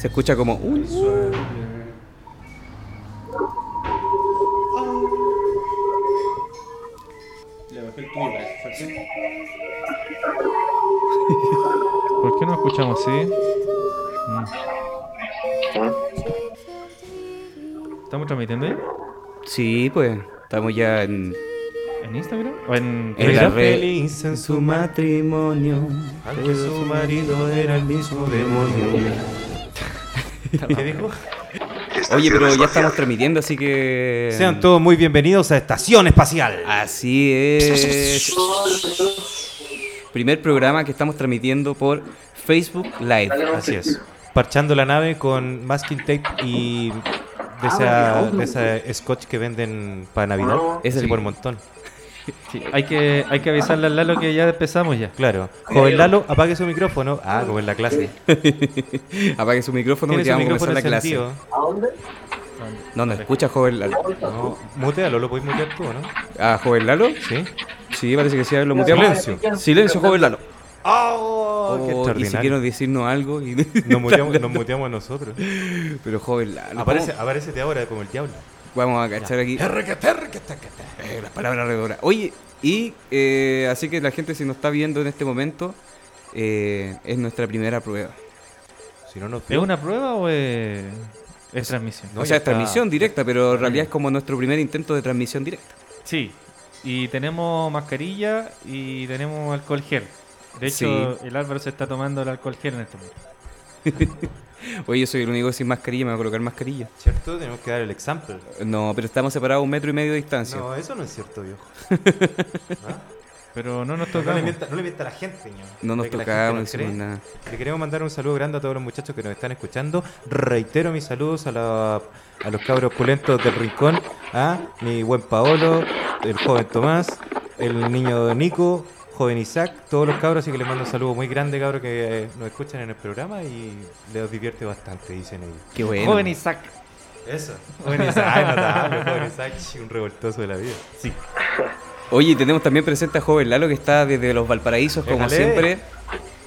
Se escucha como un. ¿Por qué no escuchamos así? Mm. ¿Estamos transmitiendo ahí? Sí, pues. Estamos ya en. ¿En Instagram? ¿O en En la Telegram? red. Feliz en Su matrimonio. Aunque su marido era el mismo demonio. ¿Qué dijo? Oye, pero ya estamos transmitiendo, así que. Sean todos muy bienvenidos a Estación Espacial. Así es. Primer programa que estamos transmitiendo por Facebook Live. Así es. Parchando la nave con masking tape y de esa, de esa scotch que venden para Navidad. Es el- por montón. Sí, hay, que, hay que avisarle al Lalo que ya empezamos ya. Claro. Joven Lalo, apague su micrófono. Ah, como en la clase. Apague su micrófono porque vamos a comenzar la clase. encendido. No, no escucha, joven Lalo. No, mutealo, lo puedes mutear tú, ¿no? Ah, joven Lalo. Sí. Sí, parece que sí, a ver, lo muteamos. Silencio. Silencio, joven Lalo. ¡Oh! ¡Qué Oh, y si quieren decirnos algo. y- Nos muteamos, nos muteamos nosotros. Pero joven Lalo. Aparece, aparecete ahora como el diablo. Vamos a cachar aquí. Eh, las palabras redoras. Oye, y eh, así que la gente si nos está viendo en este momento, eh, es nuestra primera prueba. Si no nos ¿Es una prueba o es, es transmisión? No, o sea, es está. transmisión directa, pero en realidad es como nuestro primer intento de transmisión directa. Sí. Y tenemos mascarilla y tenemos alcohol gel. De hecho, el Álvaro se está tomando el alcohol gel en este momento. Oye, yo soy el único sin mascarilla, me voy a colocar mascarilla. ¿Cierto? Tenemos que dar el example. No, pero estamos separados un metro y medio de distancia. No, eso no es cierto, viejo. Pero no nos No le tocamos. mienta, no le mienta a la gente, ño. No nos gente no nada. Le queremos mandar un saludo grande a todos los muchachos que nos están escuchando. Reitero mis saludos a, la- a los cabros pulentos del rincón. A mi buen Paolo, el joven Tomás, el niño Nico, joven Isaac, todos los cabros. Así que les mando un saludo muy grande, cabros, que eh, nos escuchan en el programa y les divierte bastante, dicen ellos. Qué bueno. Joven Isaac. Eso. Joven Isaac, ay, notable, joven Isaac, un revoltoso de la vida. Sí. Oye, y tenemos también presente a Joven Lalo que está desde los Valparaísos, como Déjale. siempre,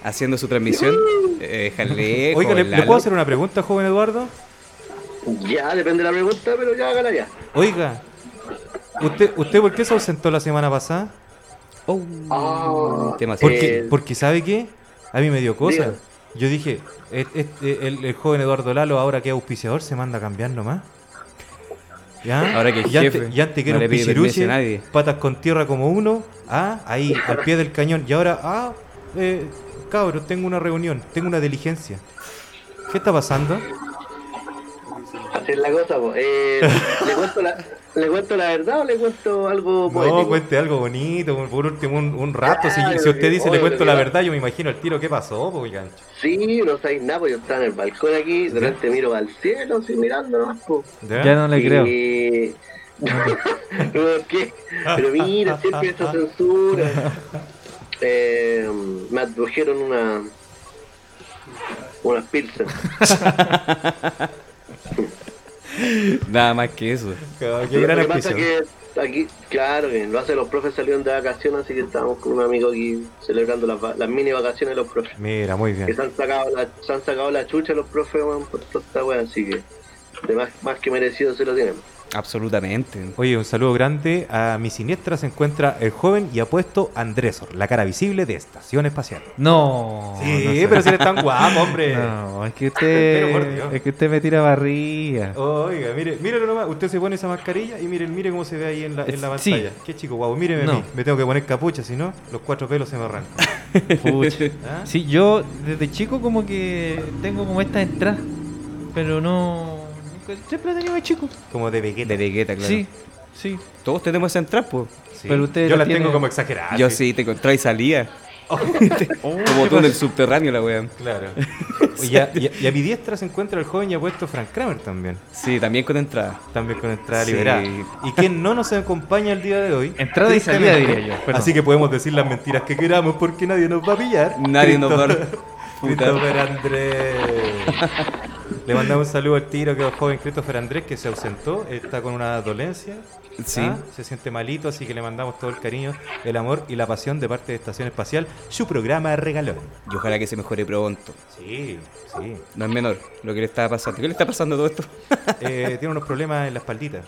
haciendo su transmisión. Eh, jale, Oiga, ¿le, puedo hacer una pregunta, joven Eduardo? Ya, depende de la pregunta, pero ya hágala ya. Oiga, ¿usted, ¿usted por qué se ausentó la semana pasada? Oh, tema Porque, ¿sabe qué? A mí me dio cosa. diga. Yo dije, "Et- este, el, el joven Eduardo Lalo, ahora que es auspiciador, se manda a cambiar nomás. ¿Ya? Ahora que antes, jefe, y antes que no era le pide a nadie. patas con tierra como uno, ah, ahí, al pie del cañón. Y ahora, ah, eh, cabros, tengo una reunión, tengo una diligencia. ¿Qué está pasando? es la cosa. Eh, ¿le, cuento la, ¿Le cuento la verdad o le cuento algo No, poético? cuente algo bonito, por- último un, un rato. Si, Claro, si usted dice, le cuento la verdad, yo me imagino el tiro. ¿Qué pasó, po, gancho? Sí, no sabéis nada, pues yo estaba en el balcón aquí, de repente miro al cielo, así mirando nomás. ¿Ya? No le creo. Y... no, ¿qué? Pero mira, siempre esa censura. Eh, me adujeron una... Unas pilsen. Nada más que eso. Qué gran Lo que pasa que aquí, claro, que lo hace los profes salieron de vacaciones, así que estábamos con un amigo aquí celebrando las, mini vacaciones de los profes. Mira, muy Que bien. se han sacado la, se han sacado la chucha los profes, weón, por toda esta weá, así que de más, más que merecido se lo tienen. Absolutamente. Oye, un saludo grande. A mi siniestra se encuentra el joven y apuesto Andrésor, la cara visible de Estación Espacial. No. Sí, no sé. pero si eres tan guapo, hombre. No, es que usted. Es que usted me tira barriga. Oiga, mire, mírelo nomás. Usted se pone esa mascarilla y mire, mire cómo se ve ahí en la, en la Sí. pantalla. Qué chico guapo. Míreme a mí. Me tengo que poner capucha, si no, los cuatro pelos se me arrancan. Pucha. ¿Ah? Sí, yo desde chico como que tengo como esta entrada, pero no... nunca- Siempre he tenido de chico. Como de Vegeta. De Vegeta, claro. Sí, sí. Todos tenemos esa entrada, pues. Sí. Pero usted Yo la tengo como exageradas. Yo sí, te encontré y salía. Oh, Como tú en el subterráneo, la wea. Claro. y, a, y a- y a mi diestra se encuentra el joven y apuesto Frank Kramer también. Sí, también con entrada. También con entrada Sí. liberada. ¿Y quién no nos acompaña el día de hoy? Entrada y salida, Tristemente. diría yo, perdón. Así que podemos decir las mentiras que queramos porque nadie nos va a pillar. Nadie nos va a- Christopher Andrés. Le mandamos un saludo al tiro que es el joven Christopher Andrés que se ausentó, está con una dolencia. Sí. ¿ah? Se siente malito, así que le mandamos todo el cariño, el amor y la pasión de parte de Estación Espacial, su programa regalón. Y ojalá que se mejore pronto. Sí, sí. No es menor lo que le está pasando. ¿Qué le está pasando todo esto? Eh, tiene unos problemas en la espaldita.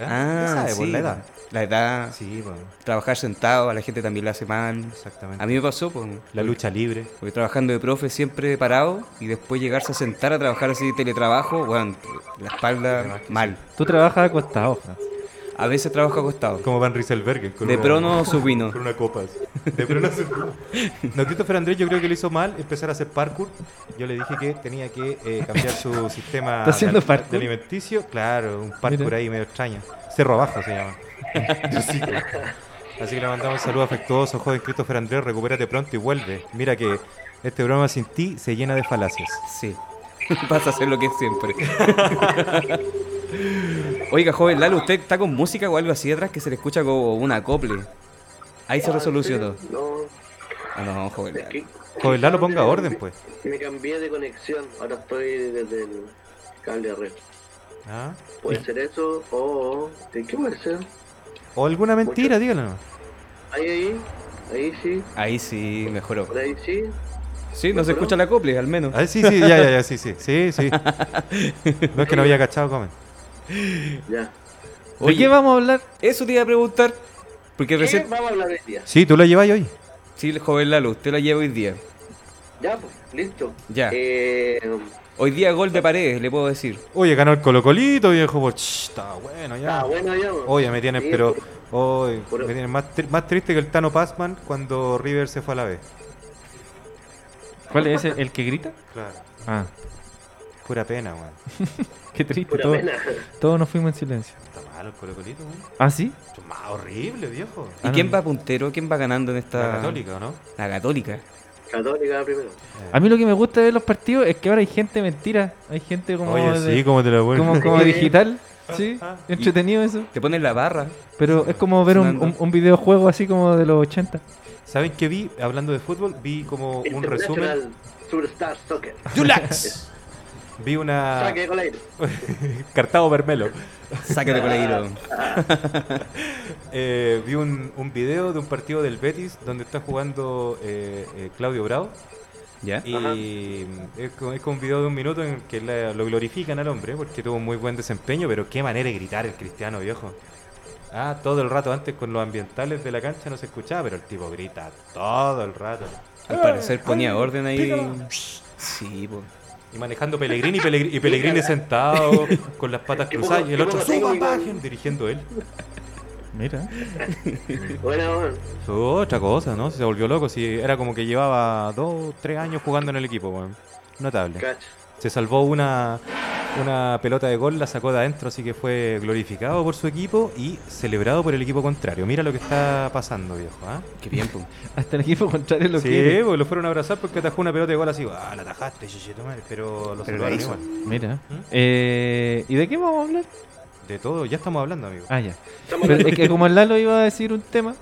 ¿Ah? Ya sabe, por sí. la edad. La edad. Sí, Trabajar sentado a la gente también le hace mal. exactamente. A mí me pasó, pues. La lucha libre. Porque trabajando de profe siempre parado y después llegarse a sentar a trabajar así de teletrabajo, bueno, la espalda mal. Tú trabajas acostado. A veces trabajo acostado. Como Van Rieselberger. con De una- prono supino. Con una copa. De prono supino. No, Christopher Andrés yo creo que le hizo mal empezar a hacer parkour. Yo le dije que tenía que eh, cambiar su sistema ¿Está haciendo de, alimenticio. Claro, un parkour Mira. ahí medio extraño. Cerro abajo se llama. Así que le mandamos un saludo afectuoso, joven Christopher Andrés, recupérate pronto y vuelve. Mira que este programa sin ti se llena de falacias. Sí. Vas a hacer lo que es siempre. Oiga, joven Lalo, ¿usted está con música o algo así atrás que se le escucha como un acople? Ahí se resolucionó. No, Ah, no, joven es Lalo. que Joven Lalo, ponga orden, pues. me cambié de conexión. Ahora estoy desde el cable de red. ¿Ah? Puede ser eso o... ¿Qué puede ser? O alguna mentira, dígalo. Ahí, ahí. Ahí sí. Ahí sí, mejoró. Por ahí sí. Sí, no se escucha el acople, al menos. Ah, sí, sí, ya, ya, ya, sí, sí. Sí, sí. No es que no había cachado, comen. Ya. ¿De Oye, qué vamos a hablar? Eso te iba a preguntar. Porque ¿Qué recién. vamos a hablar hoy día? Sí, tú la llevas hoy. Sí, el joven Lalo, usted la lleva hoy día. Ya, pues, listo. Ya. Eh, Hoy día gol de paredes, le puedo decir. Oye, ganó el Colocolito, viejo. Pues, ch, está bueno ya. ah, bueno, ya. Oye, me tienen, Sí, pero. Oye, Por- me tienen más, tri- más triste que el Tano Passman cuando River se fue a la B. ¿Cuál es ese? ¿El que grita? Claro. Ah, Pura pena, weón. qué triste. Pura Todos, pena. todos nos fuimos en silencio. Está malo el Colocolito, weón. ¿Ah, sí? Esto es más horrible, viejo. ¿Y Ah, quién no. va puntero? ¿Quién va ganando en esta. La Católica, ¿o no? La católica. Católica primero. A mí lo que me gusta de ver los partidos es que ahora hay gente mentira. Hay gente como, Oye, de- sí, como te la voy como, como digital. Sí, entretenido eso. Te ponen la barra. Pero es como ver un, un, un videojuego así como de los 80. ¿Saben qué vi? Hablando de fútbol, vi como un resumen. Superstar. Vi una. Saque con aire. Cartago Vermelo. Sácate con el Eh, vi un, un video de un partido del Betis donde está jugando eh, eh, Claudio Bravo. ¿Ya? Y es como, es como un video de un minuto en que la- lo glorifican al hombre porque tuvo un muy buen desempeño, pero qué manera de gritar el cristiano viejo. Ah, todo el rato antes con los ambientales de la cancha no se escuchaba, pero el tipo grita todo el rato. Al parecer ponía orden ahí. Sí, pues. Y manejando Pellegrini y Pellegrini, y Pellegrini sentado con las patas ¿Qué cruzadas y el otro técnico? bajen, dirigiendo él. Mira. Bueno, bueno. Otra cosa, ¿no? Se volvió loco. Si era como que llevaba dos, tres años jugando en el equipo, weón. Notable. Cacho. Se salvó una, una pelota de gol, la sacó de adentro, así que fue glorificado por su equipo y celebrado por el equipo contrario. Mira lo que está pasando, viejo. ¿ah? Qué bien, pues. Hasta el equipo contrario lo sí, quiere. porque lo fueron a abrazar porque atajó una pelota de gol así. Ah, la atajaste, chichito madre", Pero lo hizo. igual. Mira. ¿Mm? Eh, ¿Y de qué vamos a hablar? De todo, ya estamos hablando, amigo. Ah, ya. Pero es que como el Lalo iba a decir un tema.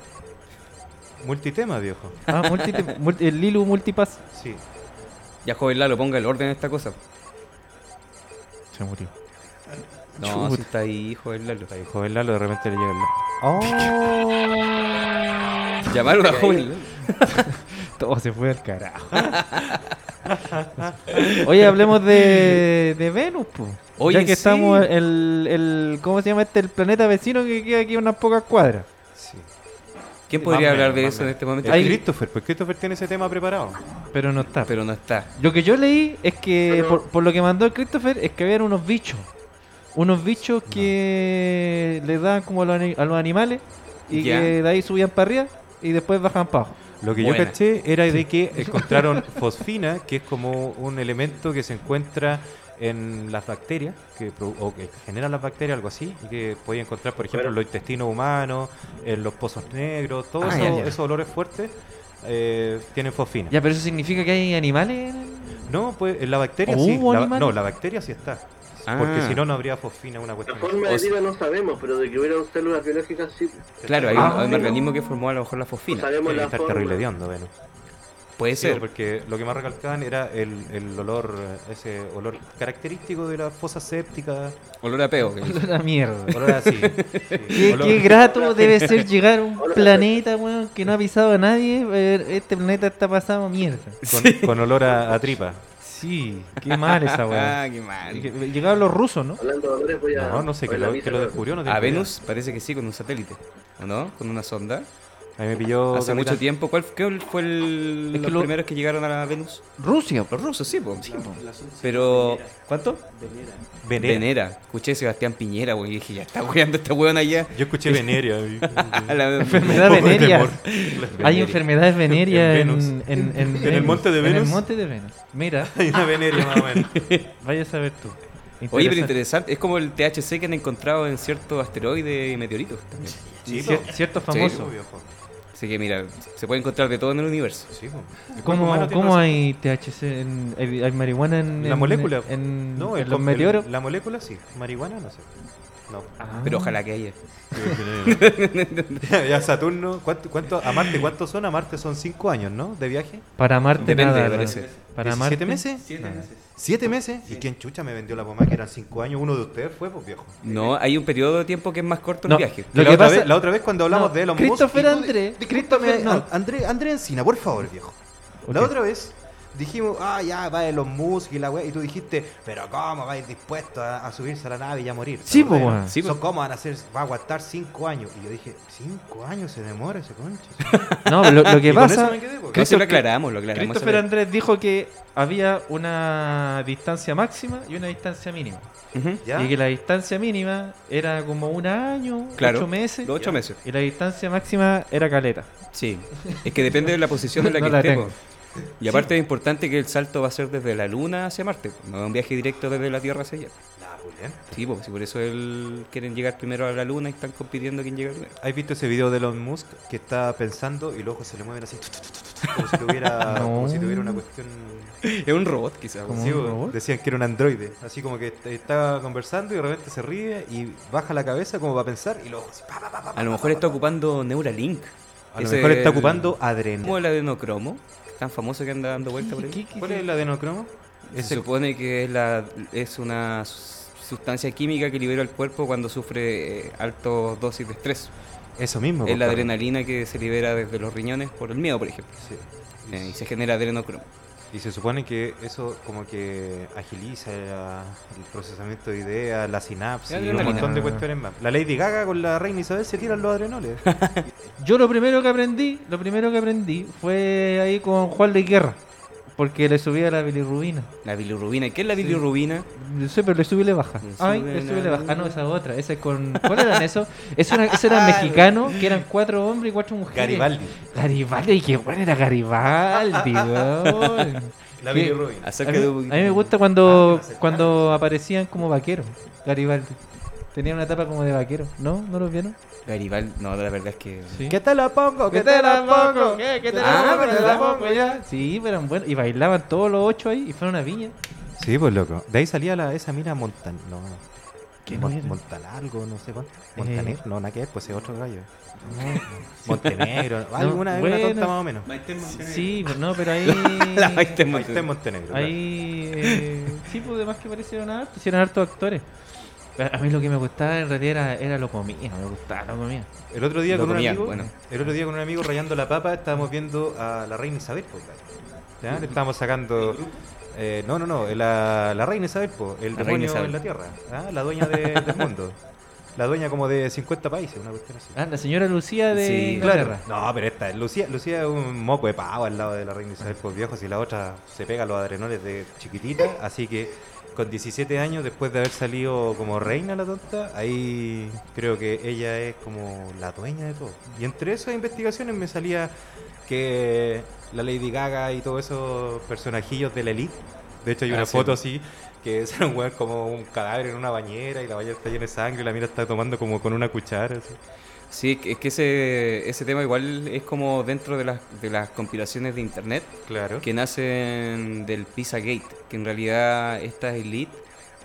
Multitema, viejo. Ah, multi- multi- el Lilu Multipass. Sí. Ya, joven Lalo, ponga el orden en esta cosa. Se murió. No, Chuta. si está ahí, joven Lalo. Está ahí, joven Lalo, de repente le llega el... ¡Oh! Llamaron a joven Lalo. Todo se fue al carajo. Oye, hablemos de, de Venus. Oye, ya que sí. estamos el, el ¿cómo se llama este? El planeta vecino que queda aquí a unas pocas cuadras. ¿Quién podría hablar de eso en este momento? Hay- Christopher, pues Christopher tiene ese tema preparado. Pero no está. Pero no está. Lo que yo leí es que, Pero- por, por lo que mandó el Christopher, es que habían unos bichos. Unos bichos que le dan como a los, ani- a los animales y Ya. que de ahí subían para arriba y después bajan para abajo. Lo que Buena. yo caché era de que encontraron fosfina, que es como un elemento que se encuentra en las bacterias, que, o que generan las bacterias, algo así, y que podía encontrar, por ejemplo, en los intestinos humanos, en los pozos negros, todos Ah, esos, olores fuertes eh, tienen fosfina. Ya, pero eso significa que hay animales en el- No, pues en la bacteria ¿Oh, sí. la- no, la bacteria sí está. Porque Ah. si no, no habría fosfina, una La cuestión. forma O de vida no sabemos, pero de que hubieran células biológicas sí. Claro, hay, Ah, un, hay un no. organismo que formó a lo mejor la No fosfina. sabemos Tiene que la estar forma. terrible de hondo, Venus. Puede Sí, ser. porque lo que más recalcaban era el, el olor, ese olor característico de la fosa séptica. Olor a peo. que- Olor a mierda. Olor así. sí, Qué, olor- qué grato debe ser llegar a un planeta, weón, que no ha pisado a nadie. Este planeta está pasado mierda. con, con olor a, a tripa. Sí, qué mal esa weá. Ah, qué mal. Llegaron los rusos, ¿no? Hablando de olores, voy a. No, no sé a la lo, que lo weón. descubrió. No A idea. Venus parece que sí, con un satélite. ¿O no? Con una sonda. A mí me pilló. Hace mucho tiempo. ¿Cuál qué fue el, Es que los lo- primeros que llegaron a la Venus? Rusia, Los rusos, sí, po. Pero, ¿cuánto? Venera. Venera. Escuché Sebastián Piñera, güey. Y dije, ya está weando esta weón allá. Yo escuché Veneria. la- enfermedad temor. Hay enfermedades venéreas En en, en, en, ¿En el monte de En Venus? el monte de Venus. Mira, Hay una Veneria más o menos. vaya a saber tú. Oye, pero Interesante. Es como el THC que han encontrado en ciertos asteroides y meteoritos también. Sí, cierto Sí, famoso. Po. Así que mira, se puede encontrar de todo en el universo. Sí, ¿Cómo, cómo hay THC? En, hay, hay marihuana en, La en- molécula. En, No, en el los meteoros? La molécula sí. Marihuana no sé. No. Ah. Pero ojalá que haya. ya Saturno, ¿cuánto, cuánto, a Marte cuántos son? A Marte son 5 años, ¿no? De viaje. Para Marte Depende. Para ¿17 Marte. meses? nada. ¿Siete meses? ¿Y quién chucha me vendió la pomada que eran 5 años? Uno de ustedes fue, pues viejo. No, hay un periodo de tiempo que es más corto No. el viaje. Lo la, que otra pasa- vez, la otra vez cuando hablamos No, de Elon Musk... Christopher y tú- André, Discúlpame, Christopher- no. An- André, André Encina, por favor, viejo. La Ok. otra vez dijimos, ah, ya va Elon Musk y la wea, y tú dijiste, pero ¿cómo va a ir dispuesto a, a subirse a la nave y a morir? Sí, ¿Te po, acuerdas? weón. Sí, ¿Cómo van a hacer? Va a aguantar 5 años. Y yo dije, ¿5 años se demora ese concha? No, lo, lo que Y con eso pasa. me quedé, lo aclaramos, lo aclaramos. Christopher. Andrés dijo que había una distancia máxima y una distancia mínima. Y que la distancia mínima era como un año, Claro. ocho meses. Los ocho meses. Y la distancia máxima era caleta. Sí. Es que depende de la posición en la No que la estemos. tengo. Y aparte es importante que el salto va a ser desde la Luna hacia Marte. No es un viaje directo desde la Tierra hacia allá. Ah. Sí, porque por eso él quieren llegar primero a la Luna y están compitiendo quién llega primero. ¿Has visto ese video de Elon Musk que está pensando y los ojos se le mueven así? Como si tuviera, No. como si tuviera una cuestión... Es un robot, quizás. Como Sí, decían que era un androide. Así como que est- estaba conversando y de repente se ríe y baja la cabeza como para pensar y los ojos así... pa, pa, pa, pa, A lo mejor está ocupando Neuralink. A lo mejor está el- ocupando Como adrenalina. el adenocromo, tan famoso que anda dando vuelta por ahí. ¿Qué- qué- ¿Cuál es el adenocromo? Se el- supone que es, la, es una sus- sustancia química que libera el cuerpo cuando sufre eh, altas dosis de estrés. Eso mismo. Es la po, Carlos. adrenalina que se libera desde los riñones por el miedo, por ejemplo. Sí. Eh, y se genera adrenocromo. Y se supone que eso como que agiliza la- el procesamiento de ideas, la sinapsis y un montón de cuestiones más. La Lady Gaga con la reina Isabel se tiran los adrenoles. Yo lo primero que aprendí, lo primero que aprendí fue ahí con Juan de Guerra. Porque le subía la bilirrubina. La bilirrubina. ¿Y qué es la bilirrubina? No sé, pero le sube y le baja. Le Ay, le sube y le baja. Ah, no, esa otra. Esa es con. ¿Cuál eran esos? Eso era, eso eran mexicanos, que eran cuatro hombres y cuatro mujeres. Garibaldi. Garibaldi, qué bueno era Garibaldi, weón. La bilirrubina. A mí, de a mí me gusta cuando, cuando aparecían como vaqueros, Garibaldi. Tenía una etapa como de vaquero, ¿no? ¿No los vieron? Garibaldi. No, la verdad es que. Sí. ¿Qué te la pongo? ¿Qué te la pongo? ¿Qué? ¿Qué te Ah, la pongo? pero ¿Te la la pongo ya? Sí, pero eran buenos. Y bailaban todos los ocho ahí y fueron a Viña. Sí, pues loco. De ahí salía la, esa mina Montan... No, ¿Qué Mon- no no sé cuánto. Eh. Montaner, no, nada que ver, pues es otro gallo. Montenegro, alguna, bueno. una tonta más o menos. Sí, pero no, pero ahí. La Maite Ahí Montenegro. está en Montenegro. Ahí. eh, sí, pues además que parecieron hartos, hicieron hartos actores. A mí lo que me gustaba en realidad era, era lo comía, me gustaba lo comía. El otro día Lo con un amigo, bueno. el otro día con un amigo rayando la papa, estábamos viendo a la reina Isabel, ¿ya? Le estábamos sacando eh, no, no, no, la, la reina Isabel, po, el La demonio reina Isabel. en la tierra, ¿ah? la dueña de- del mundo. La dueña como de 50 países, una cuestión así. Ah, la señora Lucía de Sí, Inglaterra. No, pero esta, Lucía, Lucía es un moco de pavo al lado de la reina Isabel por viejo, si la otra se pega los adrenoles de chiquitita, así que con 17 años, después de haber salido como reina la tonta, ahí creo que ella es como la dueña de todo. Y entre esas investigaciones me salía que la Lady Gaga y todos esos personajillos de la elite, de hecho hay Ah, una sí. foto así, que es un weón como un cadáver en una bañera y la bañera está llena de sangre y la mira está tomando como con una cuchara. así. Sí, es que ese, ese tema igual es como dentro de las, de las compilaciones de internet Claro. que nacen del Pizzagate, que en realidad esta elite,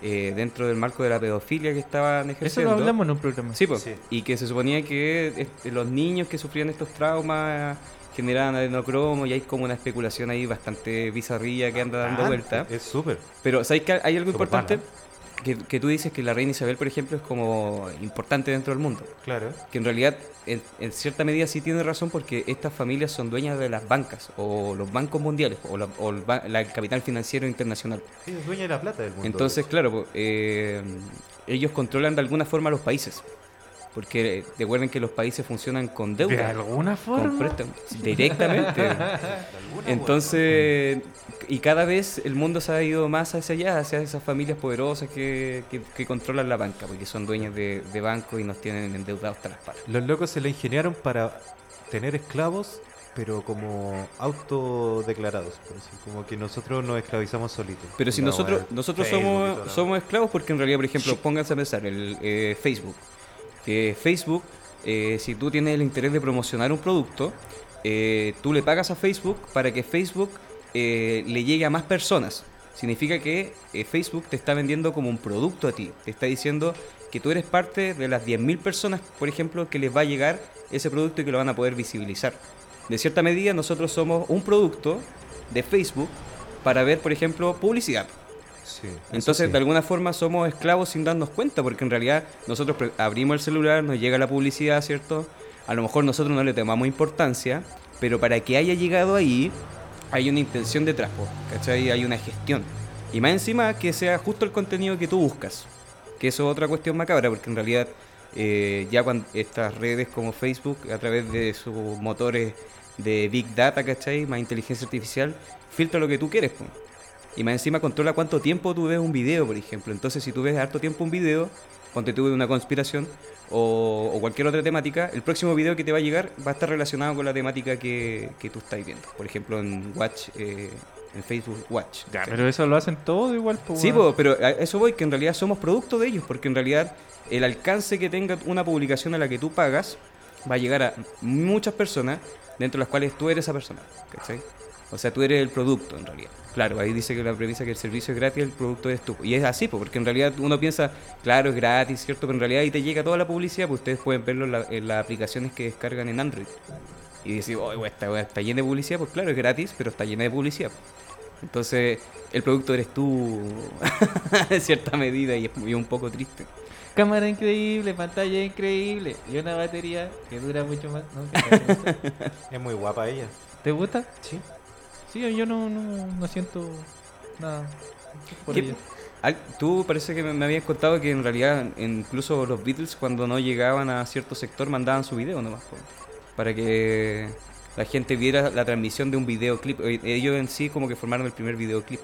eh, dentro del marco de la pedofilia que estaban Eso ejerciendo. lo hablamos en un programa. Sí, pues, Sí. y que se suponía que este, los niños que sufrían estos traumas generaban adenocromo y hay como una especulación ahí bastante bizarrilla que anda dando Ah, vuelta. Es súper. Pero ¿sabes que hay algo importante? Que, que tú dices que la reina Isabel, por ejemplo, es como importante dentro del mundo. Claro. Que en realidad, en, en cierta medida sí tiene razón porque estas familias son dueñas de las bancas o los bancos mundiales o, la, o el, ba- la- el capital financiero internacional. Es dueña de la plata del mundo. Entonces, claro, eh, ellos controlan de alguna forma los países. Porque recuerden que los países funcionan con ¿De deuda. alguna con forma? directamente. Entonces, y cada vez el mundo se ha ido más hacia allá, hacia esas familias poderosas que, que- que controlan la banca, porque son dueñas de, de bancos y nos tienen endeudados hasta las. Los locos se la ingeniaron para tener esclavos, pero como autodeclarados. Como que nosotros nos esclavizamos solitos. Pero si nosotros nosotros somos somos esclavos porque en realidad, por ejemplo, pónganse a pensar, el eh, Facebook. Facebook, eh, si tú tienes el interés de promocionar un producto, eh, tú le pagas a Facebook para que Facebook eh, le llegue a más personas. Significa que Facebook te está vendiendo como un producto a ti. Te está diciendo que tú eres parte de las 10.000 personas, por ejemplo, que les va a llegar ese producto y que lo van a poder visibilizar. De cierta medida, nosotros somos un producto de Facebook para ver, por ejemplo, publicidad. Sí, Entonces, sí. de alguna forma, somos esclavos sin darnos cuenta, porque en realidad nosotros abrimos el celular, nos llega la publicidad, ¿cierto? A lo mejor nosotros no le tomamos importancia, pero para que haya llegado ahí, hay una intención detrás, po, ¿cachai? Hay una gestión. Y más encima que sea justo el contenido que tú buscas, que eso es otra cuestión macabra, porque en realidad eh, ya cuando estas redes como Facebook, a través de sus motores de Big Data, ¿cachai? Más inteligencia artificial, filtra lo que tú quieres, po. Y más encima controla cuánto tiempo tú ves un video, por ejemplo. Entonces, si tú ves harto tiempo un video, ponte tú una conspiración o, o cualquier otra temática, el próximo video que te va a llegar va a estar relacionado con la temática que, que tú estás viendo. Por ejemplo, en Watch, eh, en Facebook Watch. Pero eso lo hacen todo igual. pues, Sí, pero a eso voy, que en realidad somos producto de ellos, porque en realidad el alcance que tenga una publicación a la que tú pagas va a llegar a muchas personas, dentro de las cuales tú eres esa persona, ¿cachai? O sea, tú eres el producto en realidad. Claro, ahí dice que la premisa que el servicio es gratis, el producto eres tú. Y es así, po, porque en realidad uno piensa, claro, es gratis, ¿cierto? Pero en realidad ahí te llega toda la publicidad, pues ustedes pueden verlo en, la- en las aplicaciones que descargan en Android. Y decir, oh, esta weá está llena de publicidad, pues claro, es gratis, pero está llena de publicidad. Entonces, el producto eres tú, en cierta medida, y es, es un poco triste. Cámara increíble, pantalla increíble y una batería que dura mucho más. ¿no? Es muy guapa ella. ¿Te gusta? Sí. Sí, yo no, no, no siento nada. por ¿Qué- ella. Tú parece que me, habías contado que en realidad incluso los Beatles cuando no llegaban a cierto sector mandaban su video nomás, para que la gente viera la transmisión de un videoclip. Eh, Ellos en sí como que formaron el primer videoclip.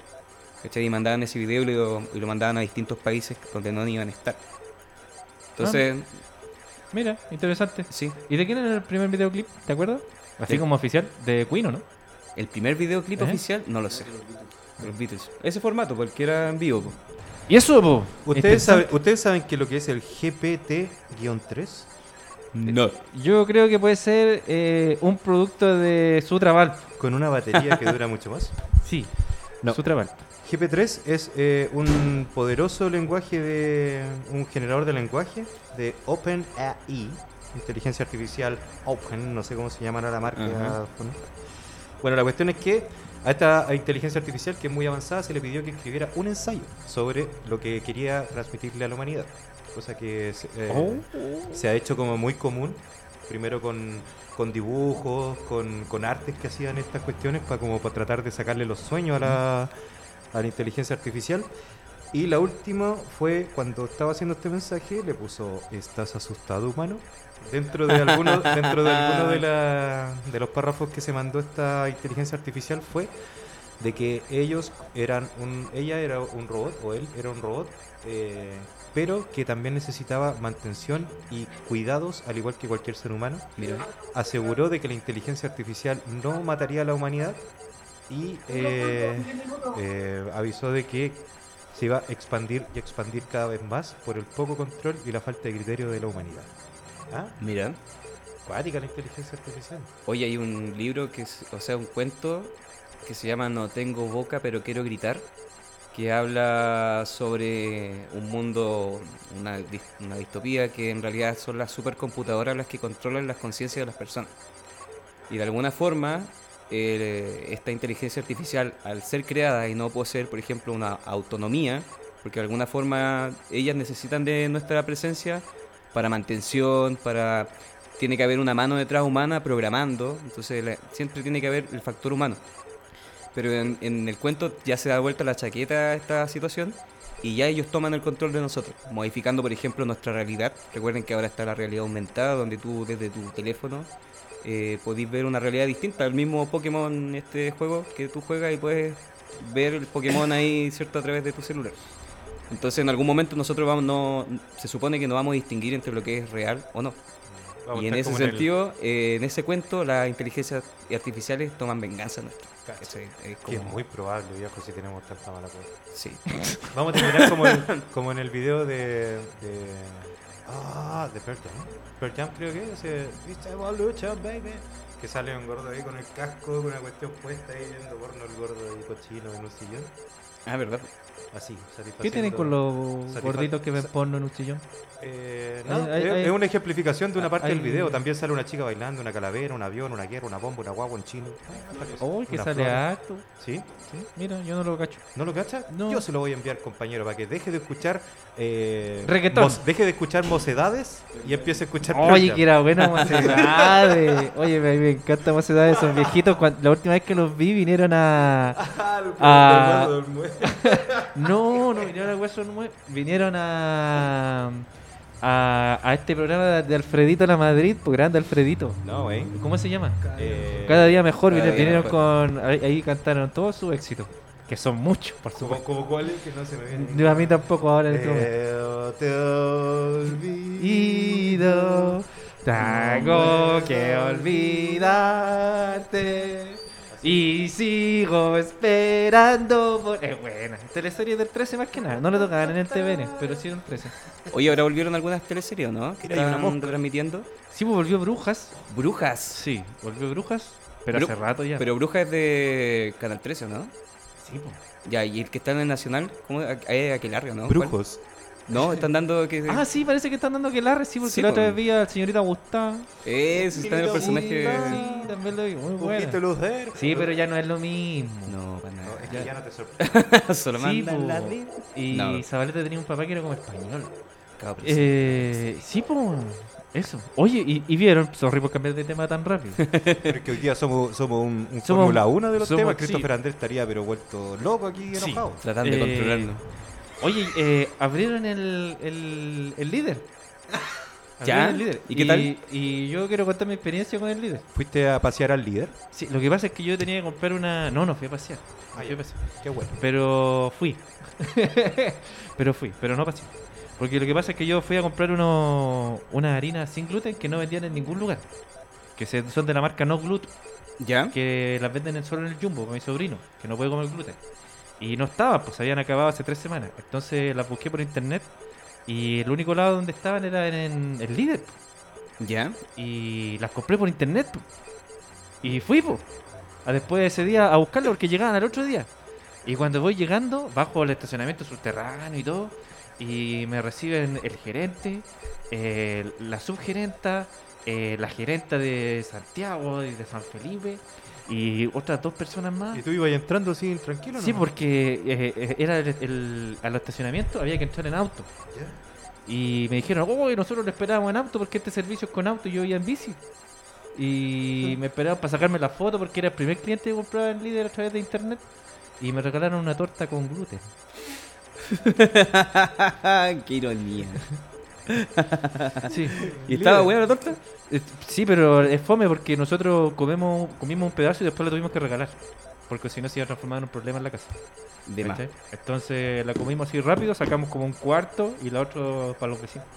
¿cachai? Y mandaban ese video y lo, y lo mandaban a distintos países donde no iban a estar. Entonces, Mira, interesante. sí, ¿Y de quién era el primer videoclip? ¿Te acuerdas? Así como oficial, de Queen, ¿o no? El primer videoclip oficial no lo sé. De los Beatles. Ese formato, porque era en vivo. po. ¿Y eso, po? ¿Ustedes, saben, Interesante. ¿Ustedes saben qué es lo que es el GPT-3? No. Yo creo que puede ser eh, un producto de Sutraval. Con una batería que dura mucho más. Sí, No. Sutraval. GP3 es eh, un poderoso lenguaje de. un generador de lenguaje de OpenAI, inteligencia artificial Open, no sé cómo se llamará la marca. Ajá. Bueno, la cuestión es que a esta inteligencia artificial, que es muy avanzada, se le pidió que escribiera un ensayo sobre lo que quería transmitirle a la humanidad. Cosa que se, eh, Oh. se ha hecho como muy común, primero con, con dibujos, con, con artes que hacían estas cuestiones para como para tratar de sacarle los sueños a la, a la inteligencia artificial. Y la última fue cuando estaba haciendo este mensaje, le puso ¿Estás asustado, humano? Dentro de alguno, dentro de alguno de, la- de los párrafos que se mandó esta inteligencia artificial fue de que ellos eran un, ella era un robot o él era un robot, eh, pero que también necesitaba mantención y cuidados al igual que cualquier ser humano. Mira. Aseguró de que la inteligencia artificial no mataría a la humanidad y eh, eh, avisó de que se iba a expandir y expandir cada vez más por el poco control y la falta de criterio de la humanidad. ¿Ah? Mira. Cuática la inteligencia artificial. Hoy hay un libro que es, o sea, un cuento que se llama No tengo boca pero quiero gritar, que habla sobre un mundo, una, una distopía que en realidad son las supercomputadoras las que controlan las conciencias de las personas. Y de alguna forma, eh, esta inteligencia artificial, al ser creada y no poseer, por ejemplo, una autonomía, porque de alguna forma ellas necesitan de nuestra presencia para mantención, para... Tiene que haber una mano detrás humana programando, entonces siempre tiene que haber el factor humano. Pero en, en el cuento ya se da vuelta la chaqueta a esta situación y ya ellos toman el control de nosotros, modificando, por ejemplo, nuestra realidad. Recuerden que ahora está la realidad aumentada, donde tú desde tu teléfono eh, podéis ver una realidad distinta. El mismo Pokémon, este juego que tú juegas y puedes ver el Pokémon ahí, ¿cierto?, a través de tu celular. Entonces, en algún momento nosotros vamos, no, se supone que no vamos a distinguir entre lo que es real o no. Vamos y en ese el- sentido, eh, en ese cuento, las inteligencias artificiales toman venganza nuestra. ¿cachai? Es Que es como- muy probable, viejo, si tenemos tanta mala cosa. Sí. Vamos a terminar como, el- como en el video de. de ah, de Pearl Jam. Pearl creo que es ese. It's evolution, baby. Que sale un gordo ahí con el casco, con una cuestión puesta ahí viendo porno el gordo ahí cochino en un sillón. Ah, ¿verdad? Así. ¿Qué tienen con los gorditos que ven porno en un sillón? Eh, hay- es, hay- es una ejemplificación de una parte hay- del video. También sale una chica bailando, una calavera, un avión, una guerra, una bomba, una guagua, un chino. Uy, que sale flor. acto. ¿Sí? Sí, mira, yo no lo cacho. ¿No lo cachas? No. Yo se lo voy a enviar, compañero, para que deje de escuchar. Eh, Reggaetón. deje de escuchar mocedades y empiece a escuchar. Oye, que era buena Mocedades. Oye, me, me encanta Mocedades. Son viejitos. La última vez que los vi vinieron a. Ah, No, no vinieron a Hueso Nue- Vinieron a. A, a este programa de, Alfredito La Madrid. Pues grande Alfredito. No, güey. ¿Cómo se llama? Eh, Cada día mejor. Cada Vinieron, día vinieron con. Ahí, ahí cantaron todos sus éxitos. Que son muchos, por ¿Como, supuesto. como cuál es? Que no se me viene. Yo a mí tampoco ahora en este momento. Eh, te olvido. Ido, tengo que olvidarte. Y sigo esperando por... Es buena. Teleserie del 13 más que nada. No le tocaban en el TVN, pero sí en el 13. Oye, ahora volvieron algunas teleseries, ¿o ¿no? Que están transmitiendo. Sí, pues volvió Brujas. Brujas. Sí, volvió Brujas. Pero Bru- hace rato ya. Pero Brujas es de Canal 13, ¿o ¿no? sí, pues. Ya, y el que está en el Nacional, ¿cómo es? Aquelarre, ¿no? ¿Cuál? No, están dando que... Ah, sí, parece que están dando que larre, sí, porque Sí, la otra vez vi al señorita Gustavo. Eso, está en el personaje... Sí, también lo vi, muy Un poquito bueno. Sí, pero ya no es lo mismo. No, para No, es que ya no te sorprende. Solo Sí, la. Y No. Zabaleta tenía un papá que era como español. Cabrón, sí. Eh, sí, pues. Eso. Oye, y, y vieron, sorry por cambiar de tema tan rápido. Pero es que hoy día somos, somos un, un Somos- Fórmula 1 de los somos- temas. sí. Christopher Andrés estaría pero vuelto loco aquí Sí. enojado. Tratando de eh, controlarlo. Oye, eh, abrieron el, el, el líder. ¿Ya? Abrieron el líder. ¿Y qué tal? Y yo quiero contar mi experiencia con el líder. ¿Fuiste a pasear al líder? Sí, lo que pasa es que yo tenía que comprar una. No, no fui a pasear. Ah, Fui a pasear. Qué bueno. Pero fui. pero fui, pero no pasé. Porque lo que pasa es que yo fui a comprar uno, una harina sin gluten que no vendían en ningún lugar. Que se- son de la marca No Gluten. ¿Ya? Que las venden en- solo en el Jumbo con mi sobrino, que no puede comer gluten. Y no estaban, pues habían acabado hace tres semanas. Entonces las busqué por internet y el único lado donde estaban era en el líder. ¿Ya? Y las compré por internet. po. Y fui, po, a después de ese día a buscarlo porque llegaban al otro día. Y cuando voy llegando, bajo el estacionamiento subterráneo y todo, y me reciben el gerente, eh, la subgerenta, eh, la gerenta de Santiago y de San Felipe, y otras dos personas más. ¿Y tú ibas entrando así tranquilo? Sí, no? porque eh, era el, el- al estacionamiento había que entrar en auto. Y me dijeron, uy, nosotros lo esperábamos en auto porque este servicio es con auto y yo iba en bici. Y me esperaban para sacarme la foto porque era el primer cliente que compraba en líder a través de internet. Y me regalaron una torta con gluten. Qué ironía. Sí, ¿Y estaba buena la torta? Eh, sí pero es fome porque nosotros comemos, comimos un pedazo y después la tuvimos que regalar. Porque si no se iba a transformar en un problema en la casa. De más. ¿cachai? Entonces la comimos así rápido, sacamos como un cuarto y la otra para los vecinos.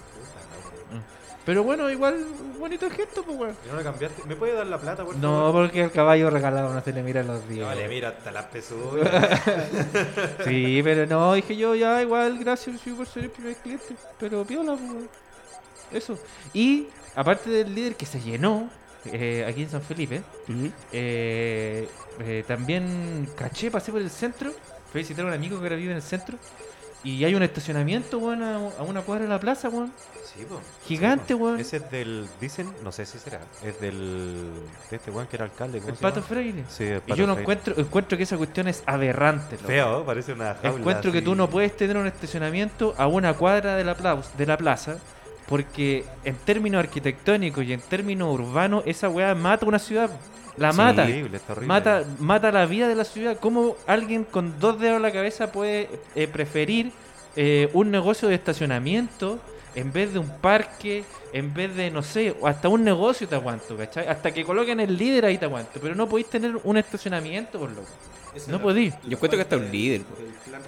Mm. Pero bueno, igual, bonito el gesto, pues, weón. ¿Y no la cambiaste? ¿Me puede dar la plata, por No, favor? porque el caballo regalado no se le mira los días. Vale, mira, hasta las pezuñas. Sí, pero no, dije yo, ya, igual, gracias sí, por ser el primer cliente. Pero piola, pues, weón. Eso. Y, aparte del líder que se llenó eh, aquí en San Felipe, eh, eh, también caché, pasé por el centro, fui a visitar a un amigo que ahora vive en el centro, Y hay un estacionamiento, weón, a, una cuadra de la plaza, weón. Sí, po. Gigante, Sí, weón. Ese es del, dicen, no sé si será, es del, de este weón que era alcalde. ¿cómo El se Pato llama? Freire. Sí, el Y Pato yo no Freire. encuentro, encuentro que esa cuestión es aberrante. loco. Feo, parece una jaula. Encuentro que así. tú no puedes tener un estacionamiento a una cuadra de la, pla- de la plaza porque en términos arquitectónicos y en términos urbanos esa weá mata una ciudad. La mata. Mata, mata la vida de la ciudad. ¿Cómo alguien con dos dedos en la cabeza puede eh, preferir eh, un negocio de estacionamiento en vez de un parque, en vez de, no sé, o hasta un negocio te aguanto, ¿cachai? Hasta que coloquen el líder ahí te aguanto. Pero no podéis tener un estacionamiento, por loco. No podéis. Yo encuentro que hasta un líder.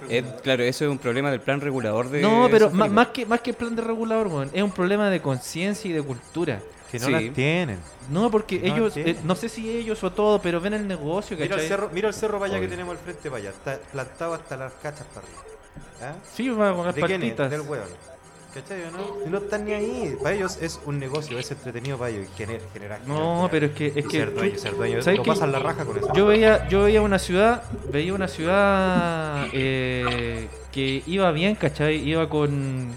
Es- claro, eso es un problema del plan regulador de. No, pero más que, más que el plan de regulador, es un problema de conciencia y de cultura. Que no Sí. las tienen. No, porque No ellos, eh, no sé si ellos o todo, pero ven el negocio, Mira el ¿cachai? cerro, mira el cerro para allá que tenemos al frente para allá. Está plantado hasta las cachas para arriba. ¿Ah? Sí, va a comer ¿De quién es? partitas. Del hueón. ¿Cachai no? Y no están ni ahí. Para ellos es un negocio, es entretenido para ellos. Gener, generar. No, generar, pero es que, es que ser dueño, ser pasan la raja con eso. yo veía, yo veía una ciudad, veía una ciudad eh, que iba bien, ¿cachai? Iba con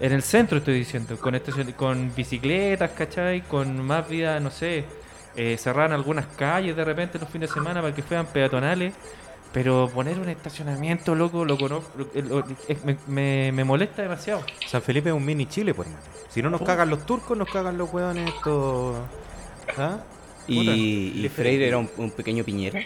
en el centro estoy diciendo, con con bicicletas, ¿cachai? Con más vida, no sé, eh, cerraban algunas calles de repente los fines de semana para que fueran peatonales. Pero poner un estacionamiento, loco, lo conozco, lo- lo- es- me, me- me molesta demasiado. San Felipe es un mini Chile, pues, hermano. Si no nos cagan los turcos, nos cagan los hueones estos. ¿Ah? Y, y Freire era un, un pequeño piñera.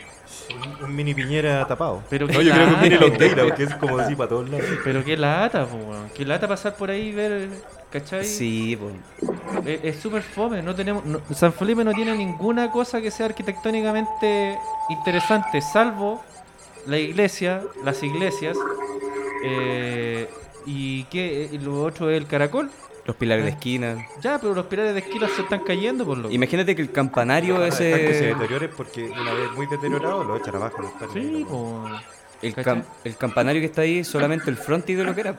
Un, un mini piñera tapado. Pero No, yo creo que un mini longueira, porque es como así para todos lados. Pero qué lata, po, weón. Qué lata pasar por ahí y ver, ¿cachai? Sí, pues. Es es súper fome. No tenemos, no- San Felipe no tiene ninguna cosa que sea arquitectónicamente interesante, salvo la iglesia, las iglesias. eh, y que y lo otro es el caracol. Los pilares de Ah. esquina. Ya, pero los pilares de esquina se están cayendo por lo Imagínate que el campanario dejar que se ese. deteriore porque una vez muy deteriorado lo echan abajo. Lo están Sí, po. El, cam- el campanario que está ahí es solamente el frontis de lo que era.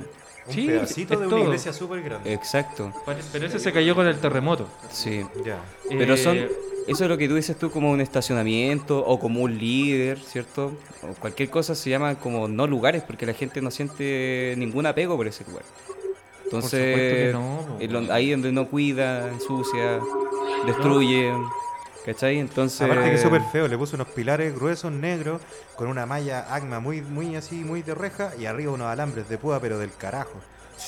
Un Sí, pedacito es de una iglesia súper grande. Exacto. Pero ese se cayó con el terremoto. Sí. Ya. Pero son. Eso es lo que tú dices tú como un estacionamiento o como un líder, ¿cierto? O cualquier cosa se llama como no lugares porque la gente no siente ningún apego por ese lugar. Entonces, supuesto que no, ahí donde no cuida, ensucia, destruye, ¿cachai? Entonces... Aparte que es súper feo, le puso unos pilares gruesos, negros, con una malla agma muy, muy así, muy de reja, y arriba unos alambres de púa, pero del carajo.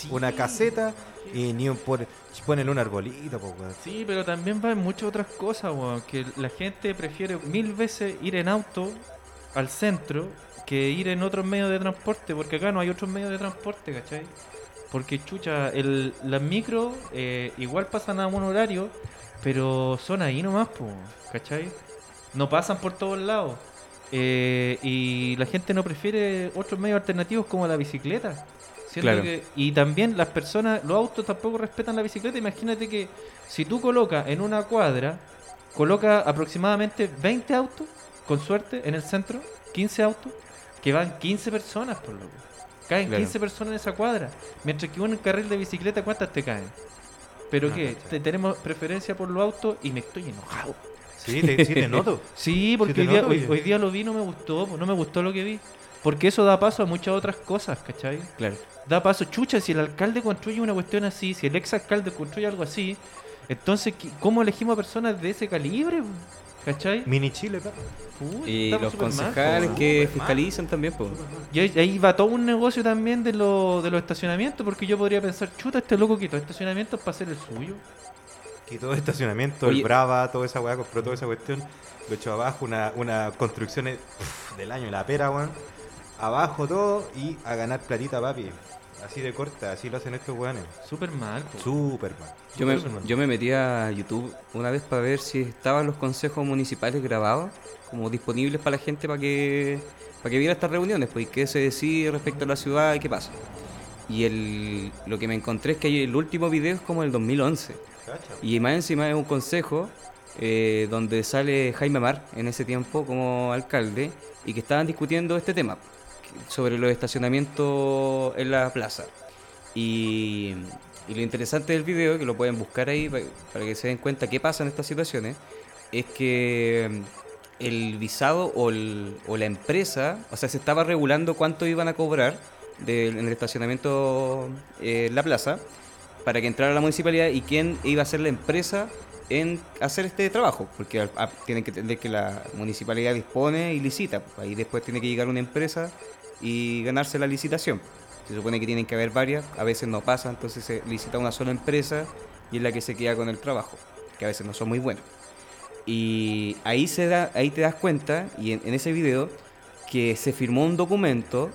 Una caseta y ni un por... Ponele un arbolito, po. Sí, pero también va en muchas otras cosas, weón. Que la gente prefiere mil veces ir en auto al centro que ir en otros medios de transporte, porque acá no hay otros medios de transporte, ¿cachai? Porque, chucha, el, las micros eh, igual pasan a un horario, pero son ahí nomás, po, ¿cachai? No pasan por todos lados. Eh, y la gente no prefiere otros medios alternativos como la bicicleta. Siendo Claro. que- y también las personas, los autos tampoco respetan la bicicleta. Imagínate que si tú colocas en una cuadra, coloca aproximadamente 20 autos, con suerte, en el centro, 15 autos, que van 15 personas, por loco. Caen Claro. 15 personas en esa cuadra. Mientras que un carril de bicicleta, ¿cuántas te caen? Pero No, que cachai. tenemos preferencia por los autos y me estoy enojado. Sí, te, sí te noto. Sí, porque te hoy, día, hoy, hoy día lo vi, no me gustó, no me gustó lo que vi. Porque eso da paso a muchas otras cosas, ¿cachai? Claro. Da paso, chucha, si el alcalde construye una cuestión así, si el ex alcalde construye algo así, entonces, ¿qué- ¿cómo elegimos a personas de ese calibre? ¿Cachai? Mini Chile. Puta, Y los mal, concejales que fiscalizan también, pues. Y ahí, ahí va todo un negocio también de, lo- de los estacionamientos, porque yo podría pensar, chuta, este loco quitó estacionamientos para hacer el suyo. Quitó estacionamiento, Oye. el Brava, toda esa weá, compró toda esa cuestión. Lo echó abajo, una, una construcción eh, del año, la pera, weón. Abajo todo y a ganar platita, papi. Así de corta, así lo hacen estos weones. Súper mal, po. Súper mal. Yo me, Súper mal. yo me metí a YouTube una vez para ver si estaban los consejos municipales grabados, como disponibles para la gente para que para que viera estas reuniones, pues, y qué se decide respecto a la ciudad y qué pasa. Y el, lo que me encontré es que el último video es como el 2011. Cacha. Y más encima es un consejo eh, donde sale Jaime Mar en ese tiempo como alcalde y que estaban discutiendo este tema sobre los estacionamientos en la plaza. Y, y lo interesante del video, que lo pueden buscar ahí pa- para, que se den cuenta qué pasa en estas situaciones, es que mm, el visado o, el- o la empresa, o sea, se estaba regulando cuánto iban a cobrar en el estacionamiento eh, en la plaza para que entrara la municipalidad y quién iba a ser la empresa en hacer este trabajo, porque tienen que entender que la municipalidad dispone y licita, pues, ahí después tiene que llegar una empresa y ganarse la licitación. Se supone que tienen que haber varias, a veces no pasa, entonces se licita una sola empresa y es la que se queda con el trabajo, que a veces no son muy buenos. Y ahí, se da, ahí te das cuenta, y en, en ese video, que se firmó un documento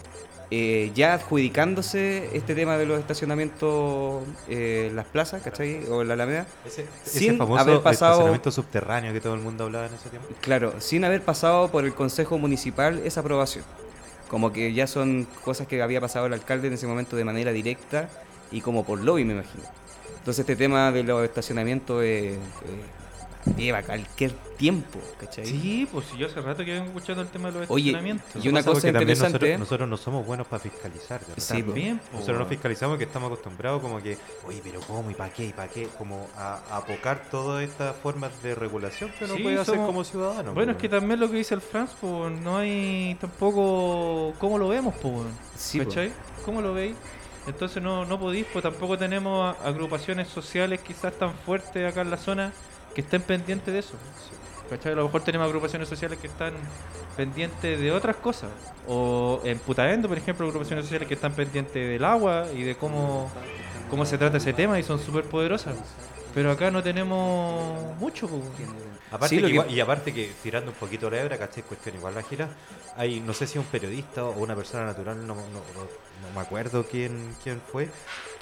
eh, ya adjudicándose este tema de los estacionamientos eh, las plazas, ¿cachai? O en la Alameda. Ese, Sin ese famoso haber pasado- estacionamiento subterráneo que todo el mundo hablaba en ese tiempo. Claro, sin haber pasado por el Consejo Municipal esa aprobación. Como que ya son cosas que había pasado el alcalde en ese momento de manera directa y como por lobby, me imagino. Entonces este tema de los estacionamientos eh, lleva cualquier tiempo, ¿cachai? Sí, pues si yo hace rato que vengo escuchando el tema de los Oye, estacionamientos. y una cosa porque también interesante- Nosotros, nosotros no somos buenos para fiscalizar. ¿verdad? Sí, po. También, Nosotros no weón. fiscalizamos que estamos acostumbrados como que, oye, pero ¿cómo y para qué y para qué? Como a, a apocar todas estas formas de regulación que uno Sí, puede hacer como ciudadano. Bueno, es que weón. también lo que dice el Franz, pues no hay tampoco cómo lo vemos, pues. Sí. ¿Cachai? ¿Cómo lo veis? Entonces no, no podéis, pues tampoco tenemos agrupaciones sociales quizás tan fuertes acá en la zona que estén pendientes de eso. A lo mejor tenemos agrupaciones sociales que están pendientes de otras cosas. O en Putaendo, por ejemplo, agrupaciones sociales que están pendientes del agua y de cómo, cómo se trata ese tema y son súper poderosas. Pero acá no tenemos mucho. pues. Aparte Sí, que- igual- y aparte que tirando un poquito la hebra, ¿cachai? Cuestión igual la gira. Hay, no sé si un periodista o una persona natural, no, no, no- no me acuerdo quién, quién fue,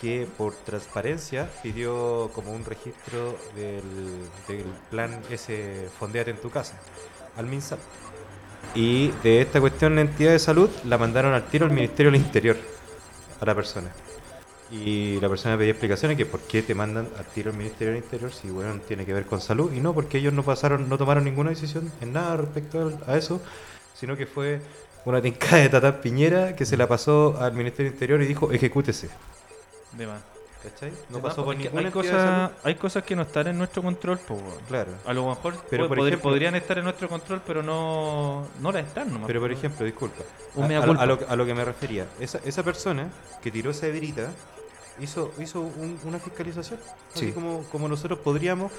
que por transparencia pidió como un registro del, del plan ese Fondeate en tu casa, al MinSal. Y de esta cuestión la entidad de salud la mandaron al tiro al Ministerio del Interior a la persona. Y la persona pedía explicaciones que por qué te mandan al tiro al Ministerio del Interior si bueno tiene que ver con salud y no porque ellos no pasaron, no tomaron ninguna decisión en nada respecto a eso, sino que fue una tincada de Tatán Piñera que se la pasó al Ministerio del Interior y dijo ejecútese. De más. ¿Cachai? No pasó más, por ninguna hay salud. hay cosas que no están en nuestro control, pues. Claro. A lo mejor Pero, po- por ejemplo- podrían estar en nuestro control, pero no, no la están nomás. Pero por po. ejemplo, disculpa, a, a lo- culpa. a lo, a lo que me refería, esa, esa persona que tiró esa hebrita hizo, hizo un- una fiscalización, así Sí. como, como nosotros podríamos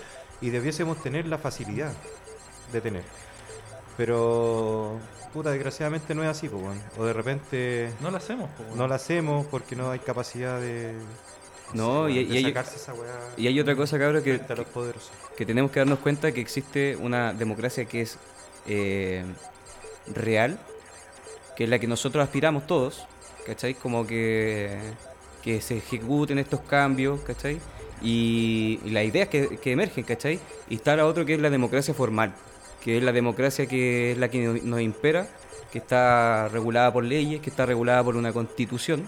y debiésemos tener la facilidad de tener. Pero, puta, desgraciadamente no es así, pues, weón. o de repente No la hacemos, no la hacemos porque no hay capacidad de, No, sé, y- y hay- sacarse esa weá Y hay otra cosa, cabrón, que, que tenemos que darnos cuenta que existe una democracia que es eh, real, que es la que nosotros aspiramos todos, ¿cachai? Como que, que se ejecuten estos cambios, ¿cachai? Y, las ideas que, emergen, ¿cachai? Y está la otra que es la democracia formal, que es la democracia que es la que nos- nos impera, que está regulada por leyes, que está regulada por una constitución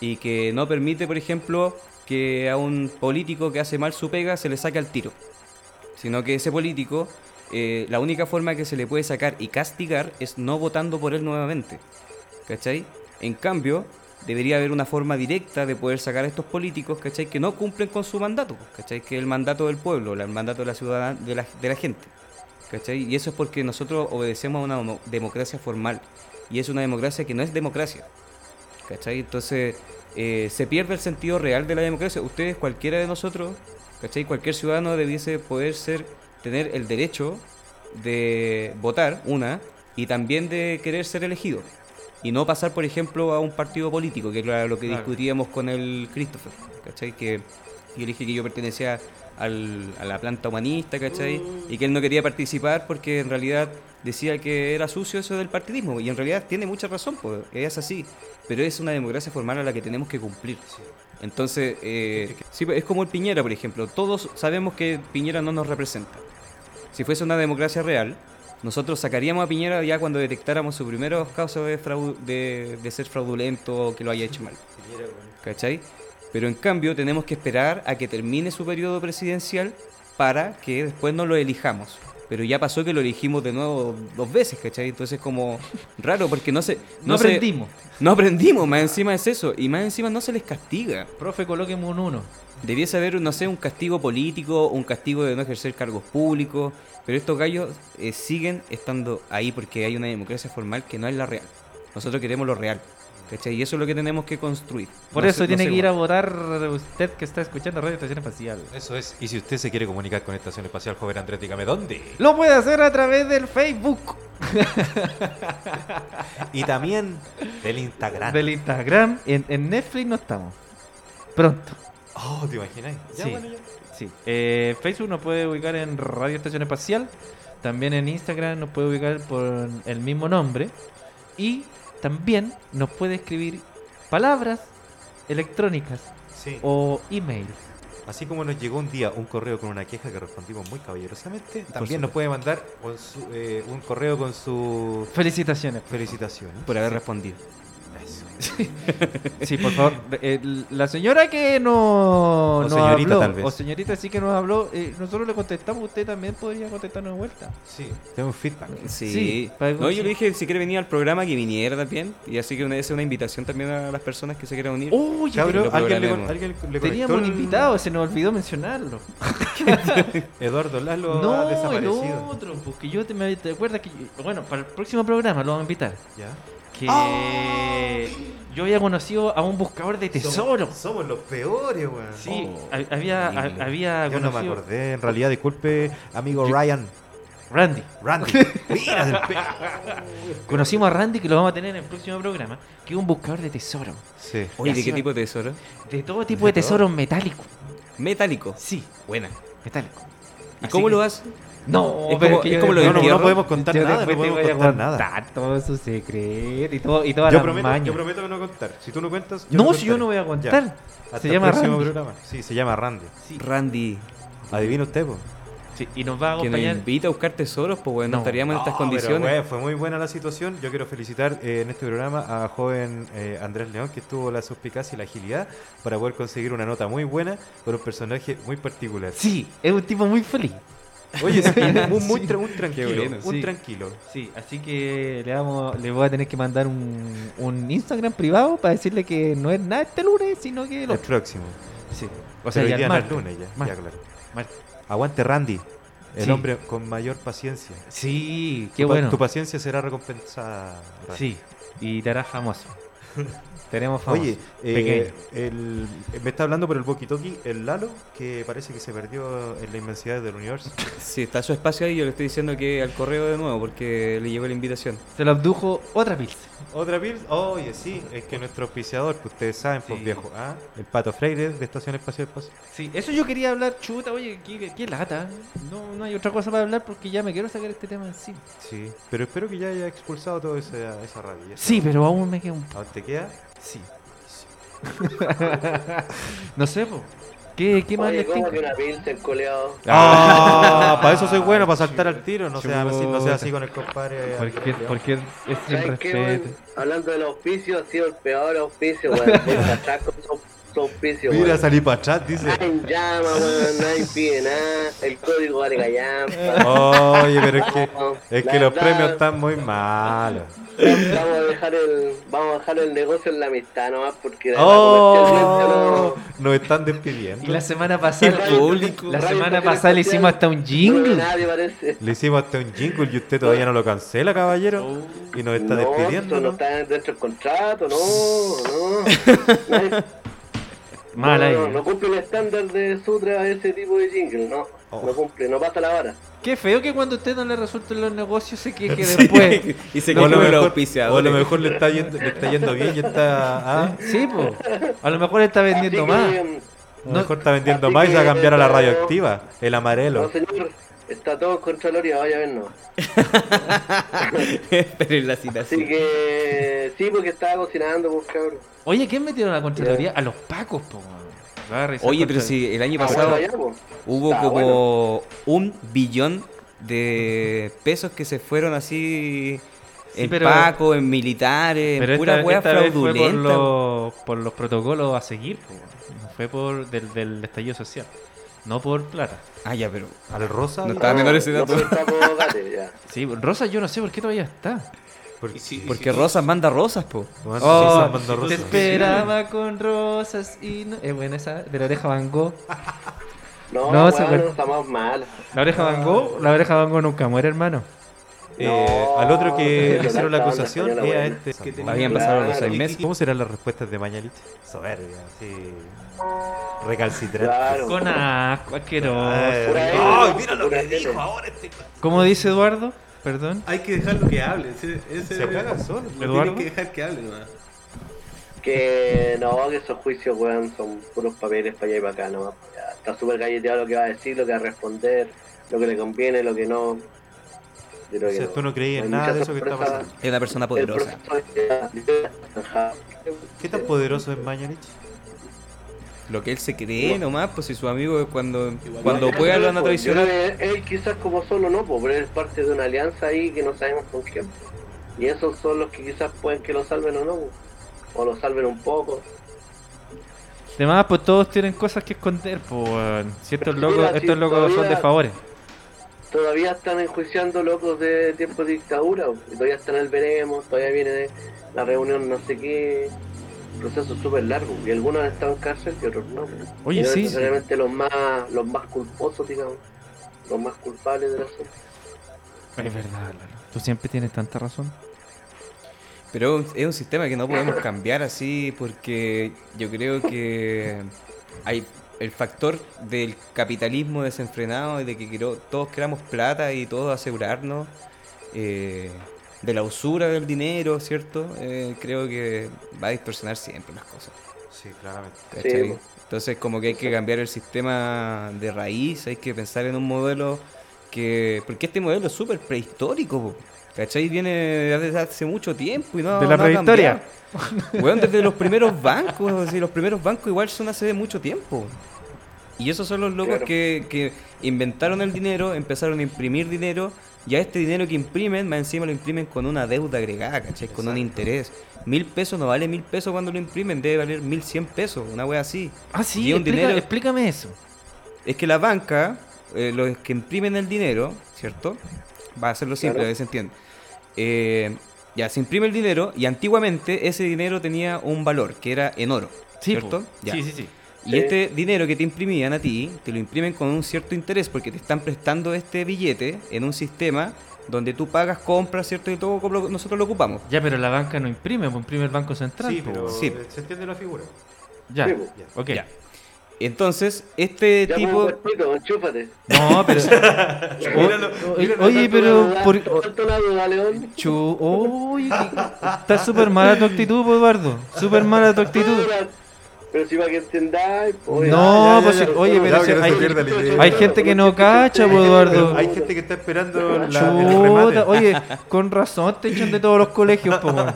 y que no permite, por ejemplo, que a un político que hace mal su pega se le saque al tiro, sino que ese político, eh, la única forma que se le puede sacar y castigar es no votando por él nuevamente, ¿cachai? En cambio, debería haber una forma directa de poder sacar a estos políticos, ¿cachai? Que no cumplen con su mandato, ¿cachai? Que es el mandato del pueblo, el mandato de la ciudadana, de la, de la gente, ¿cachai? Y eso es porque nosotros obedecemos a una demo- democracia formal, y es una democracia que no es democracia, ¿cachai? Entonces eh, se pierde el sentido real de la democracia. Ustedes, cualquiera de nosotros, ¿cachai? Cualquier ciudadano debiese poder ser, tener el derecho de votar, una, y también de querer ser elegido. Y no pasar, por ejemplo, a un partido político, que era lo que Claro. discutíamos con el Christopher, ¿cachai? Que yo le dije que yo pertenecía al- a la planta humanista, ¿cachai? Y que él no quería participar porque en realidad decía que era sucio eso del partidismo. Y en realidad tiene mucha razón, pues, es así. Pero es una democracia formal a la que tenemos que cumplir. Entonces, eh, sí, es como el Piñera, por ejemplo. Todos sabemos que Piñera no nos representa. Si fuese una democracia real, nosotros sacaríamos a Piñera ya cuando detectáramos sus primeros casos de, de, de ser fraudulento o que lo haya hecho mal. ¿Cachai? Pero en cambio tenemos que esperar a que termine su periodo presidencial para que después no lo elijamos. Pero ya pasó que lo elegimos de nuevo dos veces, ¿cachai? Entonces es como raro porque no se... No aprendimos. no aprendimos, más encima es eso. Y más encima no se les castiga. Profe, colóqueme un uno. Debiese haber, no sé, un castigo político, un castigo de no ejercer cargos públicos, pero estos gallos eh, siguen estando ahí porque hay una democracia formal que no es la real. Nosotros queremos lo real. ¿Cachai? Y eso es lo que tenemos que construir. Por No eso sé- tiene no que ir a votar usted que está escuchando Radio Estación Espacial. Eso es. Y si usted se quiere comunicar con Estación Espacial Joven Andrés, dígame dónde. Lo puede hacer a través del Facebook, Y también del Instagram. del Instagram. En, en Netflix no estamos. Pronto. Oh, ¿te imaginas? Ya, Sí. bueno, ya. Sí. Eh, Facebook nos puede ubicar en Radio Estación Espacial. También en Instagram nos puede ubicar por el mismo nombre. Y también nos puede escribir palabras electrónicas Sí. o email. Así como nos llegó un día un correo con una queja que respondimos muy caballerosamente, también nos puede mandar con su- eh, un correo con su Felicitaciones. felicitaciones. Por haber respondido. Sí, por favor. Eh, la señora que no, O nos señorita, habló, tal vez. o señorita sí que nos habló, eh, nosotros le contestamos, usted también podría contestarnos de vuelta. Sí, tengo un feedback. Sí. No, yo le dije si quiere venir al programa que viniera también. Y así que una, es una invitación también a las personas que se quieran unir. Uy, Cabrón, ¿alguien le, alguien le teníamos un invitado, se nos olvidó mencionarlo. Eduardo Lalo ha No, el desaparecido. otro, porque yo te, me, te acuerdas que, bueno, para el próximo programa lo vamos a invitar. ¿Ya? Que ¡Ah! yo había conocido a un buscador de tesoro. Somos, somos los peores, weón. Sí, Oh, ha- había, había Yo no me conocido acordé. En realidad, disculpe, amigo Yo- Ryan. Randy. Randy. Mira del pe... Conocimos a Randy que lo vamos a tener en el próximo programa, que es un buscador de tesoro. Sí. Oye, ¿de qué tipo de tesoro? De todo tipo de tesoros metálicos. Metálico. Sí, Buena. metálicos. ¿Y Así cómo que- lo haces? No, Es pero como- que es como lo No, no, no podemos contar yo nada, no podemos voy a contar nada. contar todo su secreto y todo y todas Yo las prometo, mañas. yo prometo que no contar. Si tú no cuentas, yo No, no si yo no voy a contar. Se el llama próximo Randy. programa. Sí, se llama Randy. Randy. Adivina usted, po. Sí, y nos va a Que nos acompañar. invita a buscar tesoros, pues bueno, No. no estaríamos en estas No, pero, condiciones. güey, fue muy buena la situación. Yo quiero felicitar eh, en este programa a joven eh, Andrés León, que tuvo la suspicacia y la agilidad para poder conseguir una nota muy buena por un personaje muy particular. Sí, es un tipo muy feliz. Oye, sí, muy, muy tra- un tranquilo. bueno, un sí. tranquilo. Sí, así que le vamos, le voy a tener que mandar un, un Instagram privado para decirle que no es nada este lunes, sino que el El próximo. Sí. O sea, sea, ya el martes. lunes ya. Martes. ya, claro. Martes. Aguante Randy, el Sí. hombre con mayor paciencia. Sí, qué tu, bueno. Tu paciencia será recompensada. Randy. Sí, y te harás famoso. Tenemos famoso. Oye, eh, el, me está hablando por el walkie-talkie el Lalo, que parece que se perdió en la inmensidad del universo. Si está su espacio ahí, yo le estoy diciendo que al correo de nuevo, porque le llegó la invitación. Se lo abdujo otra pilsa. ¿Otra Bill? Oye, sí, es que nuestro auspiciador, que ustedes saben, pues Sí. viejo, ¿ah? el Pato Freire de Estación Espacial Espacio. Sí, eso yo quería hablar, chuta, oye, qué, qué lata. No, no hay otra cosa para hablar porque ya me quiero sacar este tema encima. Sí, pero espero que ya haya expulsado toda esa, ya Sí, pero aún me queda un... ¿Aún te queda? Sí. no sé, po. ¿Qué, qué más Oye, les ¿cómo tinca? que una pilsen, coleado? ¡Ah! para eso soy bueno, para saltar al tiro. No sea, así, no sea así con el compadre. Porque, porque es sin ¿Sabes qué, weón? respeto. Hablando del auspicio, ha sido el peor auspicio, weón. Atrás con auspicio, Mira, weón. salí para atrás, dice. Nadie llama, weón, nadie pide nada. El código vale callampa. Oye, pero es que, es La que los premios están muy malos. Vamos a dejar el, vamos a dejar el negocio en la amistad nomás porque la ¡Oh! no- Nos están Y despidiendo. la semana pasada, El público. la semana pasada le hicimos hasta un No, jingle. nadie parece. Le hicimos hasta un jingle y usted todavía no lo cancela, caballero. Y nos está no, despidiendo. eso no ¿no? está dentro del contrato, no, no. Mal no, ahí. no, no cumple el estándar de Sutra ese tipo de jingle, no. Oh. No cumple, no pasa la vara. Qué feo que cuando a usted no le resulten los negocios se queje después. y se O a lo mejor, o a lo mejor le está yendo, le está yendo bien y está. ¿ah? Sí, po. A lo mejor está vendiendo Así más. que, A lo No- mejor está vendiendo más y se va a que cambiar a la no- radioactiva, el No, amarelo. señor, está todo en Contraloría, vaya a ver, no. Esperen la Así citación. que, sí, porque estaba cocinando, pues, cabrón. Oye, ¿quién metieron a la Contraloría? A los pacos, po. Oye, pero Contra- si el año Ah, pasado bueno, hubo Ah, como un billón de pesos que se fueron así Sí, en pero- Paco, en militares, Pero en pura esta, wea esta vez fue por fraudulenta. los, por los protocolos a seguir, po. No fue por del, del estallido social. No por plata. Ah, ya, pero Al rosa. No estaba menor ese No, dato. no. Sí, Rosa yo no sé por qué todavía está. Porque, porque Rosas manda rosas, po. Oh, sí, San Mando te esperaba con rosas y no... Es buena esa, de la oreja Van Gogh. No, No, no se bueno, fue. estamos mal. La oreja Van Gogh, la oreja Van Gogh nunca muere, hermano. Eh, No, al otro que no, le hicieron la no, no, acusación no, es a bueno. este. Habían pasado los seis ¿Y- meses. ¿Cómo serán las respuestas de Mañalich? Soberbia, sí. Recalcitrante. Claro. Con asco, asqueroso. Ay, mira lo que dijo ahora este. ¿Cómo dice Eduardo? Perdón. Hay que dejarlo que hable. Ese, ese Se caga solo. Lo Eduardo. tienen que dejar que hable nomás. Que no, que esos juicios, weón, son puros papeles para allá y para acá, nomás. Está súper galleteado lo que va a decir, lo que va a responder, lo que le conviene, lo que no. Yo creo O sea, que tú no creías hay nada de eso que está pasando. Es una persona poderosa. ¿Qué tan poderoso es Mañalich? Lo que él se cree nomás, pues si su amigo cuando, Igual- cuando pueda lo van a traicionar. Él quizás como solo no, pues, pero él es parte de una alianza ahí que no sabemos con quién. Y esos son los que quizás pueden que lo salven o no, pues. o lo salven un poco. Además, pues todos tienen cosas que esconder, pues. Si estos locos, estos locos son de favores. Todavía están enjuiciando locos de tiempo de dictadura, pues, y todavía están en el veremos, todavía viene la reunión no sé qué, proceso súper largo, y algunos han estado en cárcel y otros no. Oye, y no sí, sí. necesariamente los más, los más culposos, digamos, los más culpables del asunto. Es verdad. Tú siempre tienes tanta razón. Pero es un sistema que no podemos cambiar así porque yo creo que hay el factor del capitalismo desenfrenado y de que quiero- todos queramos plata y todos asegurarnos eh, de la usura del dinero, ¿cierto? Eh, creo que va a distorsionar siempre las cosas. Sí, claramente. Entonces como que hay que cambiar el sistema de raíz, hay que pensar en un modelo que... Porque este modelo es súper prehistórico, ¿cachai? Viene desde hace mucho tiempo y no De la no prehistoria. Weón, desde los primeros bancos, si los primeros bancos igual son hace mucho tiempo. Y esos son los locos Claro. que, que inventaron el dinero, empezaron a imprimir dinero, y a este dinero que imprimen, más encima lo imprimen con una deuda agregada, ¿cachai? Con un interés. Mil pesos no vale mil pesos cuando lo imprimen, debe valer mil cien pesos, una wea así. Ah, sí, Y un explica- dinero- explícame eso. Es que la banca, eh, los que imprimen el dinero, ¿cierto? Va a hacerlo simple, Claro. a ver si se entiende. Eh, ya, se imprime el dinero y antiguamente ese dinero tenía un valor, que era en oro, Sí, ¿cierto? Ya. sí, sí, sí. Y Sí. este dinero que te imprimían a ti, te lo imprimen con un cierto interés porque te están prestando este billete en un sistema donde tú pagas, compras, ¿cierto? Y todo como lo- nosotros lo ocupamos. Ya, pero la banca no imprime, pues imprime el Banco Central. Sí, pero Sí. se entiende la figura. Ya, Sí, po. Ya. ok. Ya. Entonces, este Ya tipo... pues, enchúfate. No, pero... Míralo, O- míralo, oye, pero... por-. Chu- Oye, está súper mala tu actitud, Eduardo. Súper mala tu actitud. Pero si para que entendáis, pues, No, pues ya, si- ya, oye, pero si hay- Hay ya, gente que no cacha, ya, Eduardo. Hay gente que está esperando la, el remate. Chuta, oye, con razón te echan de todos los colegios, po, weón.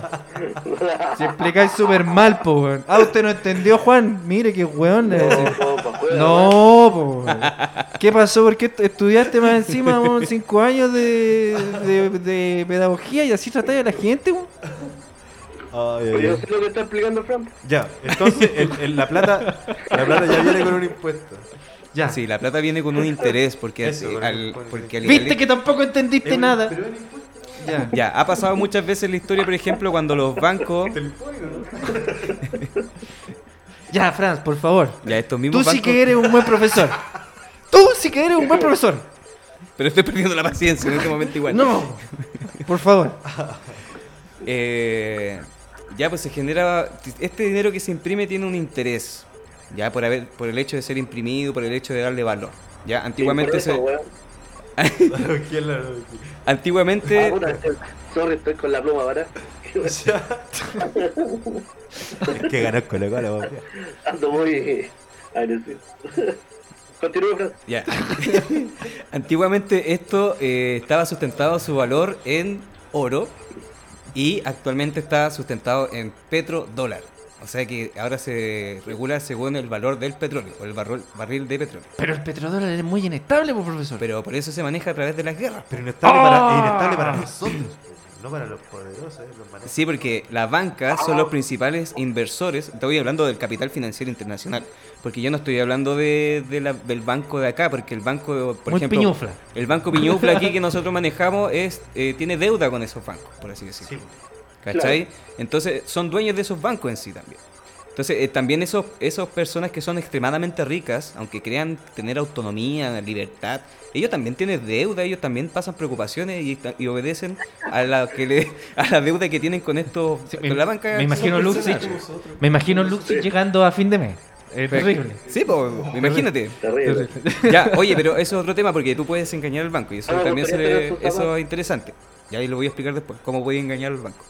Si explicáis súper mal, po, weón. Ah, usted no entendió, Juan. Mire qué weón. No, No, po, weón. ¿Qué pasó? ¿Por qué est- estudiaste más encima, weón, cinco años de, de, de pedagogía y así tratáis a la gente, weón? Ay, Pero ay, yo ay. sé lo que está explicando Fran. Ya, entonces el- el- la plata la plata ya viene con un impuesto. Ya. Sí, la plata viene con un interés porque, Eso, al- porque al- Viste que tampoco entendiste nada. Ya. Ya, ha pasado muchas veces en la historia, por ejemplo, cuando los bancos... Ya, Franz, por favor. Ya, estos Tú mismos sí bancos... que eres un buen profesor. Tú sí que eres un buen profesor. Pero estoy perdiendo la paciencia en este momento igual. No. Por favor. Eh, ya pues se genera este dinero que se imprime tiene un interés ya por haber por el hecho de ser imprimido por el hecho de darle valor ya antiguamente Sí, se eso, weón. ¿Quién la- antiguamente Ah, sorry, estoy con la pluma, ¿verdad? Es que ganó con la cola, weón. Ando muy agresivo. Ya antiguamente esto eh, estaba sustentado su valor en oro y actualmente está sustentado en petrodólar o sea que ahora se regula según el valor del petróleo o el barril, barril de petróleo Pero el petrodólar es muy inestable, pues, profesor. pero por eso se maneja a través de las guerras Pero inestable, para, ¡Ah! es inestable para nosotros, no para los poderosos, eh, los manejan. Sí, porque las bancas son los principales inversores. Estoy hablando del capital financiero internacional. Porque yo no estoy hablando de, de la- del banco de acá, porque el banco, por Muy ejemplo. piñufla. El banco Piñufla aquí que nosotros manejamos es eh, tiene deuda con esos bancos, por así decirlo. Sí. ¿Cachai? Entonces son dueños de esos bancos en sí también. Entonces, eh, también esos, esas personas que son extremadamente ricas, aunque crean tener autonomía, libertad, ellos también tienen deuda, ellos también pasan preocupaciones y, y obedecen a la que le, a la deuda que tienen con estos Sí, con la banca. me imagino personas. me imagino Luxich llegando a fin de mes. Es terrible. Sí, pues, imagínate. Terrible. Ya, oye, pero eso es otro tema porque tú puedes engañar al banco y eso Ah, me también se le- eso es interesante. Ya ahí lo voy a explicar después, cómo puedes engañar al banco.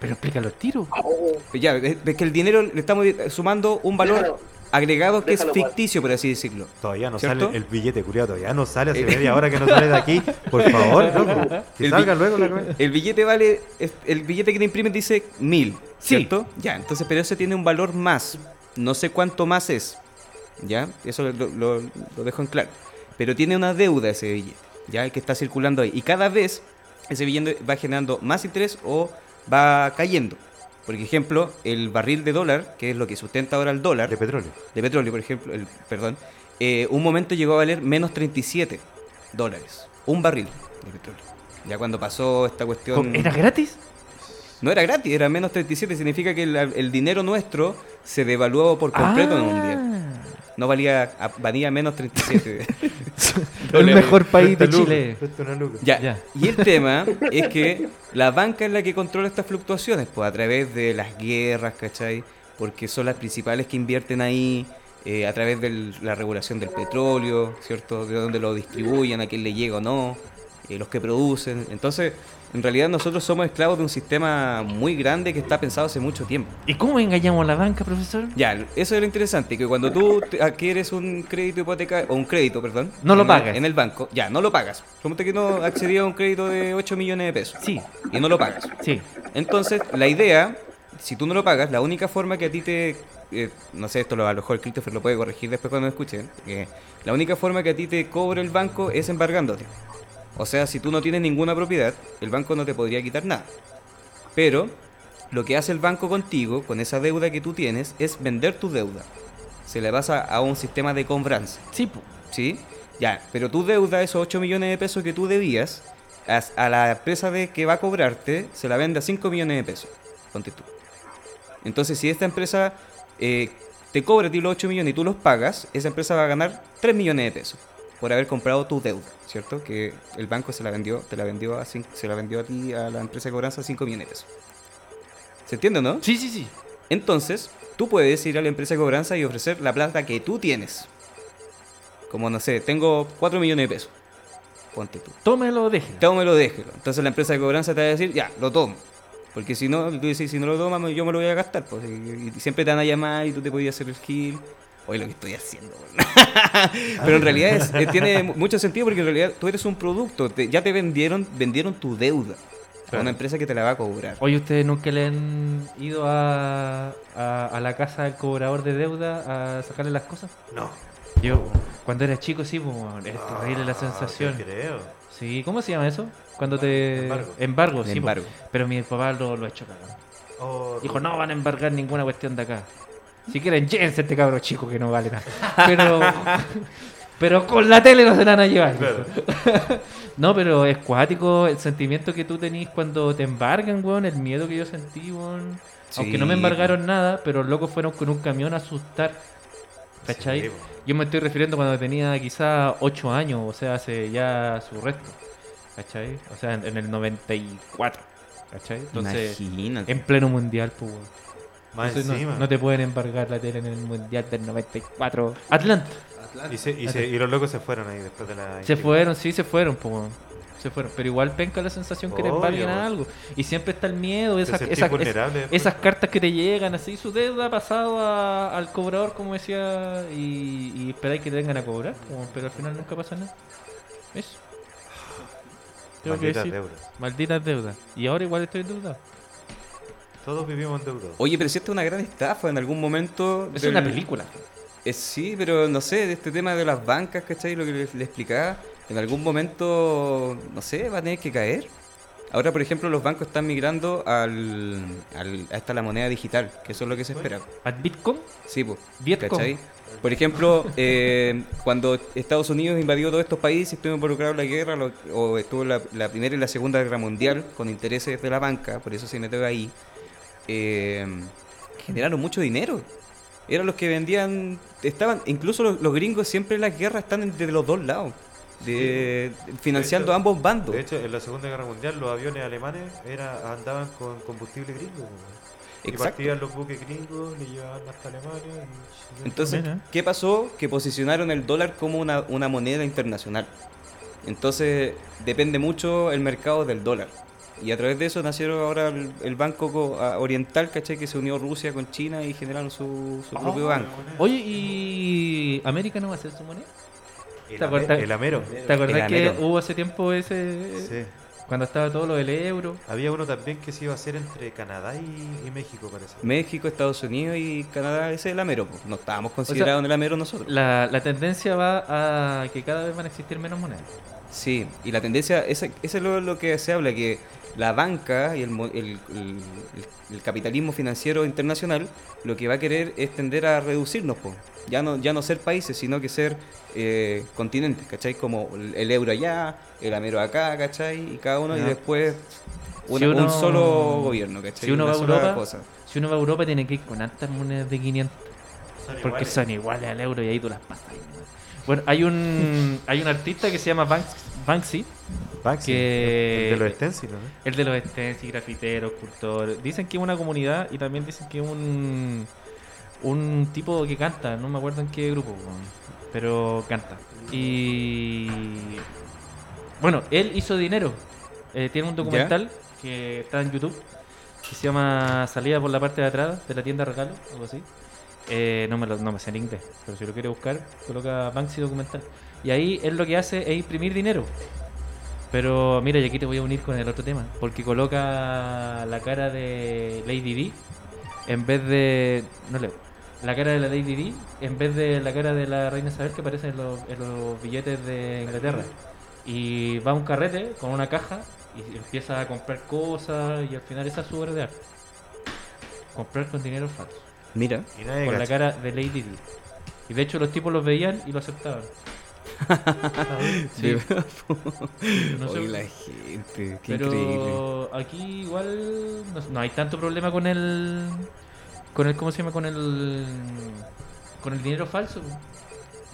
Pero explícalo al tiro. Oh, Ya, es es que el dinero le estamos sumando un valor Déjalo. agregado que Déjalo, es ficticio, por así decirlo. Todavía no ¿Cierto? sale el billete, culiado. Todavía no sale hace media hora que no sale de aquí. Por favor, loco. Que El salga luego la. El billete vale, el billete que te imprimen dice mil, Sí. ¿cierto? Ya, entonces, pero ese tiene un valor más. No sé cuánto más es, ¿ya? Eso lo, lo- lo dejo en claro. Pero tiene una deuda ese billete, ¿ya? Que está circulando ahí. Y cada vez ese billete va generando más interés o va cayendo. Por ejemplo, el barril de dólar, que es lo que sustenta ahora el dólar, De petróleo. de petróleo, por ejemplo, el, perdón, eh, un momento llegó a valer menos 37 dólares. Un barril de petróleo. Ya cuando pasó esta cuestión... ¿Era gratis? No era gratis, era menos 37. Significa que el, el dinero nuestro se devaluó por completo en un día. Ah. No valía, valía menos 37. El mejor país de Chile. Ya. Ya. Y el tema es que la banca es la que controla estas fluctuaciones, pues a través de las guerras, ¿cachai? Porque son las principales que invierten ahí, eh, a través de la regulación del petróleo, ¿cierto? De dónde lo distribuyen, a quién le llega o no, eh, los que producen. Entonces, en realidad nosotros somos esclavos de un sistema muy grande que está pensado hace mucho tiempo. ¿Y cómo engañamos a la banca, profesor? Ya, eso es lo interesante, que cuando tú adquieres un crédito hipotecario, o un crédito, perdón, No lo pagas. En el banco, ya, no lo pagas. Suponte que no accedías a un crédito de 8 millones de pesos. Sí. Y no lo pagas. Sí. Entonces, la idea, si tú no lo pagas, la única forma que a ti te... eh, no sé, esto lo, a lo mejor Christopher lo puede corregir después cuando me escuchen. eh, la única forma que a ti te cobre el banco es embargándote. O sea, si tú no tienes ninguna propiedad, el banco no te podría quitar nada. Pero lo que hace el banco contigo, con esa deuda que tú tienes, es vender tu deuda. Se le pasa a un sistema de cobranza. Sí. ¿Sí? Ya, pero tu deuda, esos 8 millones de pesos que tú debías, a, a la empresa de que va a cobrarte, se la vende a 5 millones de pesos. Ponte tú. Entonces, si esta empresa eh, te cobra a ti los 8 millones y tú los pagas, esa empresa va a ganar 3 millones de pesos por haber comprado tu deuda, ¿cierto? Que el banco se la vendió, te la vendió a se la vendió a ti a la empresa de cobranza a 5 millones de pesos. ¿Se entiende, no? Sí, sí, sí. Entonces, tú puedes ir a la empresa de cobranza y ofrecer la plata que tú tienes. Como, no sé, tengo 4 millones de pesos. Ponte tú. Tómelo, déjelo. Tómelo, déjelo. Entonces la empresa de cobranza te va a decir, ya, lo tomo. Porque si no, tú dices, si no lo tomas, yo me lo voy a gastar. Pues, y, y siempre te van a llamar y tú te podías hacer el gil. Oye, lo que estoy haciendo. Pero en realidad es- eh, tiene mu- mucho sentido porque en realidad tú eres un producto. te- ya te vendieron vendieron tu deuda. A Claro. una empresa que te la va a cobrar. Oye, ¿ustedes nunca le han ido a, a, a la casa del cobrador de deuda a sacarle las cosas? No. Yo, cuando era chico, sí, pues, es terrible la sensación. creo. Sí, ¿cómo se llama eso? Cuando te... Embargo. Sí. embargo. Pero mi papá lo, lo ha hecho cagar. Oh, Dijo, no van a embargar ninguna cuestión de acá. Si quieren, llévense este cabro chico que no vale nada. Pero, pero con la tele no se la van a llevar. Claro. No, pero es cuático el sentimiento que tú tenís cuando te embargan, weón. El miedo que yo sentí, weón. Aunque no me embargaron nada, pero los locos fueron con un camión a asustar. ¿Cachai? Sí. Yo me estoy refiriendo cuando tenía quizá 8 años, o sea, hace ya su resto. ¿Cachai? O sea, en, en el 94. ¿Cachai? Entonces, Imagínate. en pleno mundial, pues, weón. Más Entonces, no- encima. no, te pueden embargar la tele en el mundial del 94. Atlanta. Y, se- y se- y los locos se fueron ahí después de la. Se fueron, sí, se fueron. Se fueron. Pero igual penca la sensación que te Obvio, embarguen a algo. Y siempre está el miedo, esas, esas, cartas que te llegan, así, su deuda ha pasado a- al cobrador, como decía, y, y esperáis que te vengan a cobrar, pero al final nunca pasa nada. Eso. Tengo que Malditas decir, deudas. malditas deudas. Y ahora igual estoy endeudado. Todos vivimos endeudados. Oye, pero si esta es una gran estafa en algún momento. Es del- una película. Eh, sí, pero no sé, de este tema de las bancas, ¿cachai? Lo que le, le explicaba, en algún momento, no sé, va a tener que caer. Ahora, por ejemplo, los bancos están migrando al, al- a esta la moneda digital, que eso es lo que se espera. ¿At Bitcoin? Sí, pues. ¿cachai? Por ejemplo, eh, cuando Estados Unidos invadió todos estos países, estuvo involucrado en la guerra, lo- o estuvo la, la Primera y la Segunda Guerra Mundial, con intereses de la banca, por eso se metió ahí, eh, generaron mucho dinero. Eran los que vendían, estaban, incluso los, los gringos siempre en las guerras están de los dos lados, de, financiando De hecho- ambos bandos. De hecho, en la Segunda Guerra Mundial los aviones alemanes era, andaban con combustible gringo. Y partían los buques gringos, le llevaban hasta Alemania. Y... Entonces. ¿qué pasó? Que posicionaron el dólar como una, una moneda internacional. Entonces, depende mucho el mercado del dólar. Y a través de eso nacieron ahora el, el Banco Oriental, ¿cachai? Que se unió Rusia con China y generaron su, su propio banco. Oye, ¿y América no va a ser su moneda? el, amero. ¿Te acordás El que amero. hubo hace tiempo ese... Sí. Cuando estaba todo lo del euro? Había uno también que se iba a hacer entre Canadá y, y México, parece. México, Estados Unidos y Canadá, ese es el Amero. pues. No estábamos considerados en el Amero nosotros. La, la tendencia va a que cada vez van a existir menos monedas. Sí, y la tendencia, ese, ese es lo, lo que se habla, que la banca y el, mo- el- el- capitalismo financiero internacional lo que va a querer es tender a reducirnos, po. Ya no, ya no ser países, sino que ser eh, continentes, ¿cachai? Como el, euro allá, el amero acá, ¿cachai? Y cada uno, y después una- Si uno- un solo gobierno, ¿cachai? si uno Una va a Europa, cosa. Si uno va a Europa tiene que ir con altas monedas de 500. Porque son iguales al euro y ahí tú las pasas. Bueno, hay un hay un artista que se llama Banks- Banksy, Banksy, que- el de los stencils, ¿no? el de los stencils, grafiteros, escultores. Dicen que es una comunidad y también dicen que es un, un tipo que canta, no me acuerdo en qué grupo, pero canta. Y bueno, él hizo dinero. Eh, tiene un documental que está en YouTube que se llama Salida por la parte de atrás de la tienda regalo, algo así. Eh, no, me lo, no me sé en inglés, pero si lo quiere buscar, coloca Banksy documental. Y ahí él lo que hace es imprimir dinero. Pero mira, y aquí te voy a unir con el otro tema, porque coloca la cara de Lady D en vez de. No leo. La cara de la Lady D en vez de la cara de la reina Isabel que aparece en los, en los billetes de Inglaterra. Y va a un carrete con una caja y empieza a comprar cosas y al final esa es su obra de arte. Comprar con dinero falso. Mira. Con la cara de Lady D. Y de hecho los tipos los veían y lo aceptaban. Sí. No sé- Oye, la gente, qué increíble. Pero aquí igual no, no hay tanto problema con el con el cómo se llama con el con el dinero falso.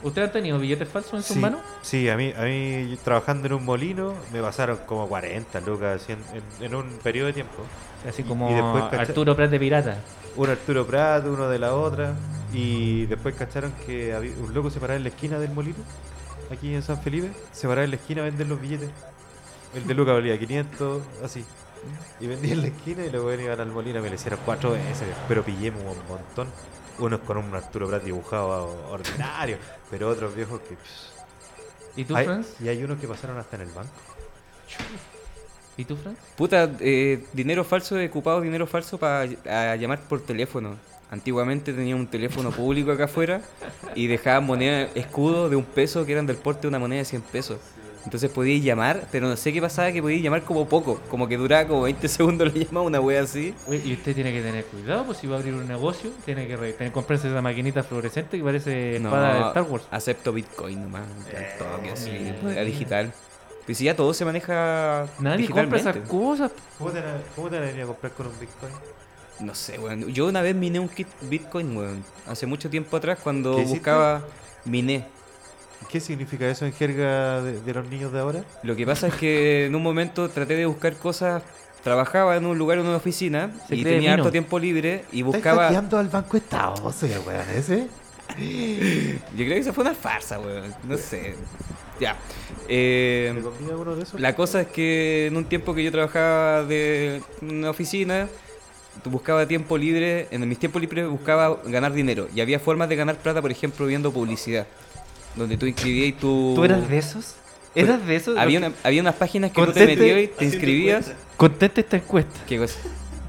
¿Ustedes han tenido billetes falsos en sus Sí, manos? sí, a mí, a mí trabajando en un molino me pasaron como 40 lucas en, en- en un periodo de tiempo. Así como y después cacha- Arturo Prat de Pirata. Un Arturo Prat, uno de la otra. Y después cacharon que había un loco se paraba en la esquina del molino, aquí en San Felipe. Se paraba en la esquina a vender los billetes. El de Luca valía 500, así. Y vendía en la esquina y luego iban al molino me le hicieron cuatro veces. Pero pillemos un montón. Unos con un Arturo Prat dibujado ordinario, pero otros viejos que. ¿Y tú, hay- Franz? y hay unos que pasaron hasta en el banco. ¿Y tú, Franz? Puta, eh, dinero falso, he ocupado dinero falso para llamar por teléfono. Antiguamente tenía un teléfono público acá afuera y dejaba monedas, escudos de un peso que eran del porte de una moneda de 100 pesos. Entonces podía llamar, pero no sé qué pasaba, que podía llamar como poco, como que duraba como 20 segundos la llamada, una wea así. Y usted tiene que tener cuidado, pues si va a abrir un negocio, tiene que re- tener, comprarse esa maquinita fluorescente que parece No, espada de Star Wars. acepto Bitcoin nomás, ya, todo que así, moneda digital. Pues si ya todo se maneja Nadie compra esas cosas. ¿Cómo te, la- cómo te la venía a comprar con un Bitcoin? No sé, weón. Yo una vez miné un kit Bitcoin, weón. Hace mucho tiempo atrás, cuando buscaba miné. ¿Qué significa eso en jerga de, de los niños de ahora? Lo que pasa es que en un momento traté de buscar cosas. Trabajaba en un lugar, en una oficina, Se y tenía harto tiempo libre y ¿Estás buscaba. hackeando al Banco Estado, soy el weón ese? Yo creo que eso fue una farsa, weón. No sé. Ya. Eh, ¿Me convida uno de esos? La cosa es que en un tiempo que yo trabajaba de en una oficina, buscaba tiempo libre, en mis tiempos libres buscaba ganar dinero. Y había formas de ganar plata, por ejemplo, viendo publicidad. Donde tú inscribías tu... ¿Tú eras de esos? ¿Eras de esos? Había, una- había unas páginas que tú te Conteste- metías y te inscribías. Contesta esta encuesta. ¿Qué cosa?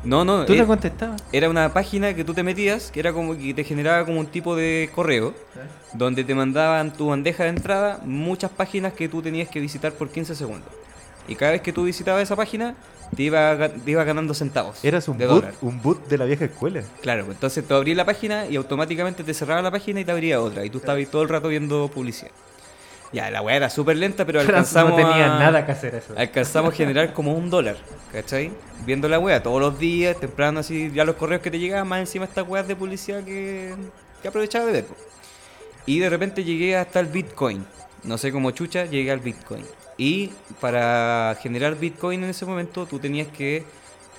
No, no, ¿Tú eh, la contestabas? era una página que tú te metías, que era como que te generaba como un tipo de correo, donde te mandaban tu bandeja de entrada muchas páginas que tú tenías que visitar por 15 segundos. Y cada vez que tú visitabas esa página, te iba, ga- te iba ganando centavos. Eras un de boot, dólar. un boot de la vieja escuela. Claro, pues, entonces tú abrías la página y automáticamente te cerraba la página y te abría otra. Y tú estabas ahí todo el rato viendo publicidad. Ya, la weá era súper lenta, pero alcanzamos no tenía a- nada que hacer eso. Alcanzamos a generar como un dólar, ¿cachai? Viendo la wea todos los días, temprano así, ya los correos que te llegaban, más encima estas weas de publicidad que, que aprovechaba de ver. Y de repente llegué hasta el Bitcoin. No sé cómo chucha, llegué al Bitcoin. Y para generar Bitcoin en ese momento tú tenías que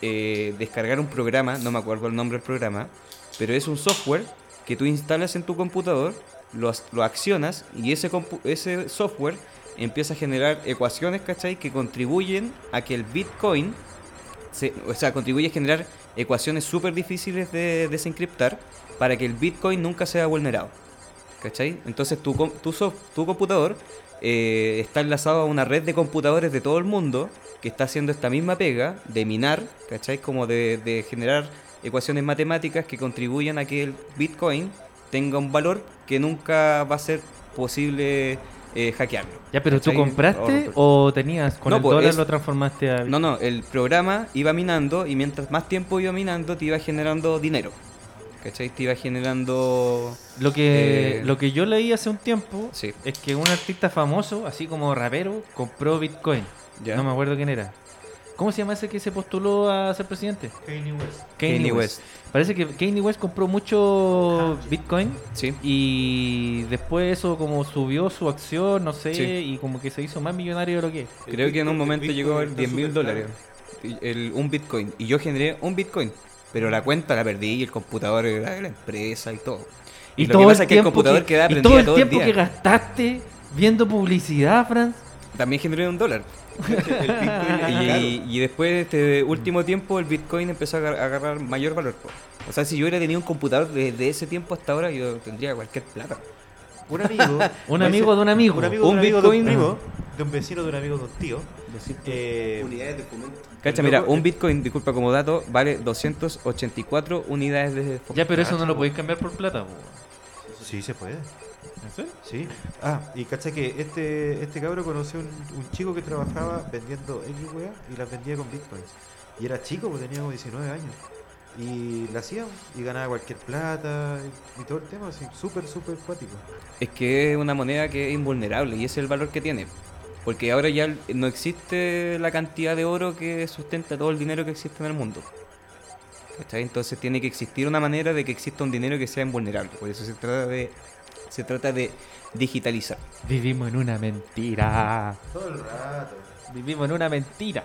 eh, descargar un programa, no me acuerdo el nombre del programa, pero es un software que tú instalas en tu computador, lo, lo accionas y ese, ese software empieza a generar ecuaciones, ¿cachai? Que contribuyen a que el Bitcoin, o sea, contribuye a generar ecuaciones súper difíciles de desencriptar para que el Bitcoin nunca sea vulnerado. ¿Cachai? Entonces tu, tu, tu computador eh, está enlazado a una red de computadores de todo el mundo que está haciendo esta misma pega de minar, ¿cachai? Como de, de generar ecuaciones matemáticas que contribuyan a que el Bitcoin tenga un valor que nunca va a ser posible eh, hackearlo. Ya, pero tú ¿cachai? compraste O- o tenías con No, el dólar es- lo transformaste a No, no, el programa iba minando y mientras más tiempo iba minando te iba generando dinero. ¿Cachai? Te iba generando... Lo que, Eh, lo que yo leí hace un tiempo Sí. es que un artista famoso, así como rapero, compró Bitcoin. Ya. No me acuerdo quién era. ¿Cómo se llama ese que se postuló a ser presidente? Kanye West. Kanye West. Parece que Kanye West compró mucho Bitcoin Sí. y después eso como subió su acción, no sé, Sí. y como que se hizo más millonario de lo que es. Creo que en un momento Bitcoin llegó a ver está 10 mil dólares. El- un Bitcoin. Y yo generé un Bitcoin. Pero la cuenta la perdí y el computador era de la empresa y todo. Y, lo que pasa es que el computador que, queda y prendido todo el todo tiempo el que gastaste viendo publicidad, Franz. También generé un dólar. Y, y después de este último tiempo el Bitcoin empezó a agar- a agarrar mayor valor. O sea, si yo hubiera tenido un computador desde ese tiempo hasta ahora, yo tendría cualquier plata. Un amigo. Un amigo de un amigo. Un amigo de Un un amigo de un Bitcoin. primo. De un vecino de un amigo de un tío. Eh, Unidades de fomento. Cacha, mira, un Bitcoin, disculpa como dato, vale 284 unidades de Ya, pero eso no lo podéis cambiar por plata. po. sí, se puede. ¿En serio? Sí. Ah, y cacha que este, este cabro conoció un, un chico que trabajaba vendiendo X y las vendía con bitcoins. Y era chico, porque tenía como 19 años. Y la hacía y ganaba cualquier plata y, y todo el tema, así, súper, súper cuático. Es que es una moneda que es invulnerable y ese es el valor que tiene. Porque ahora ya no existe la cantidad de oro que sustenta todo el dinero que existe en el mundo. ¿Cachai? Entonces tiene que existir una manera de que exista un dinero que sea invulnerable. Por eso se trata de, se trata de digitalizar. Vivimos en una mentira. Todo el rato. Vivimos en una mentira.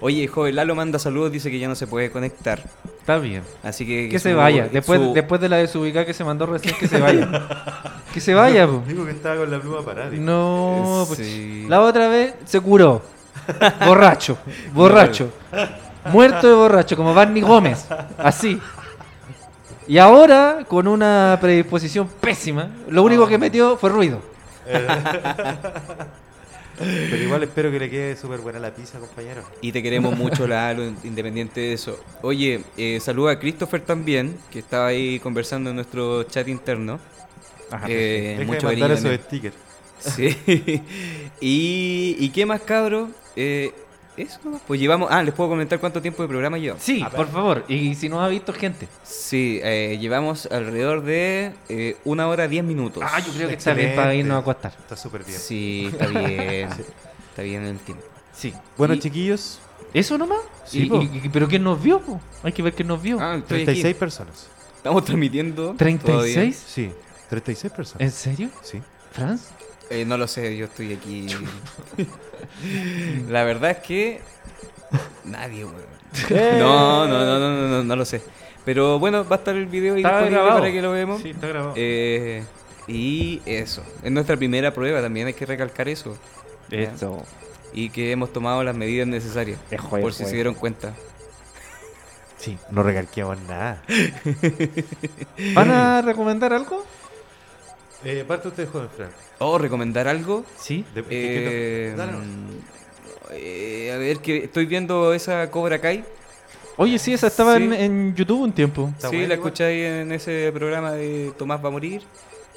Oye, joven Lalo manda saludos, dice que ya no se puede conectar. Está bien. Así que... Que se su- vaya. Después, su- después de la desubicada que se mandó recién, que se vaya. que se vaya, po. Digo que estaba con la pluma parada. No, pues, Sí. la otra vez se curó. Borracho, borracho. Muerto de borracho, como Barney Gómez. Así. Y ahora, con una predisposición pésima, lo único que metió fue ruido. Pero igual espero que le quede súper buena la pizza, compañero. Y te queremos mucho, Lalo, independiente de eso. Oye, eh, saluda a Christopher también, que estaba ahí conversando en nuestro chat interno. Eh, Deja mucho de mandar esos stickers. Sí. y, ¿Y qué más, cabro? Eh, eso nomás. Pues llevamos. Ah, les puedo comentar cuánto tiempo de programa llevamos. Sí, por favor. Y si no ha visto gente. Sí, eh, llevamos alrededor de eh, una hora diez minutos. Ah, yo creo que está bien para irnos a acostar. Está súper bien. Sí, está bien. Está bien el tiempo. Sí. Bueno, Y- chiquillos, ¿Eso nomás? Sí, Y- po. y- y- ¿Pero quién nos vio? po? Hay que ver quién nos vio. Ah, estoy aquí. 36 personas. Estamos transmitiendo. ¿36? todavía. Sí, 36 personas. ¿En serio? Sí. ¿Franz? Eh, no lo sé, yo estoy aquí. La verdad es que. Nadie, weón. No, no, no, no, no, no, no lo sé. Pero bueno, va a estar el video ahí Está disponible grabado. para que lo veamos. Sí, está grabado. Eh, y eso. Es nuestra primera prueba, también hay que recalcar eso. Eso. Y que hemos tomado las medidas necesarias. Es juego, por si se dieron cuenta. Sí, no recalqueamos nada. ¿Van a recomendar algo? Eh, parte usted, joven Frank. ¿O recomendar algo? Sí. De- Eh, ¿qué te- dale nomás. eh, a ver, que estoy viendo esa Cobra Kai. Oye, sí, esa estaba Sí. en, en YouTube un tiempo. Está sí, buena la escuché ahí en ese programa de Tomás va a morir.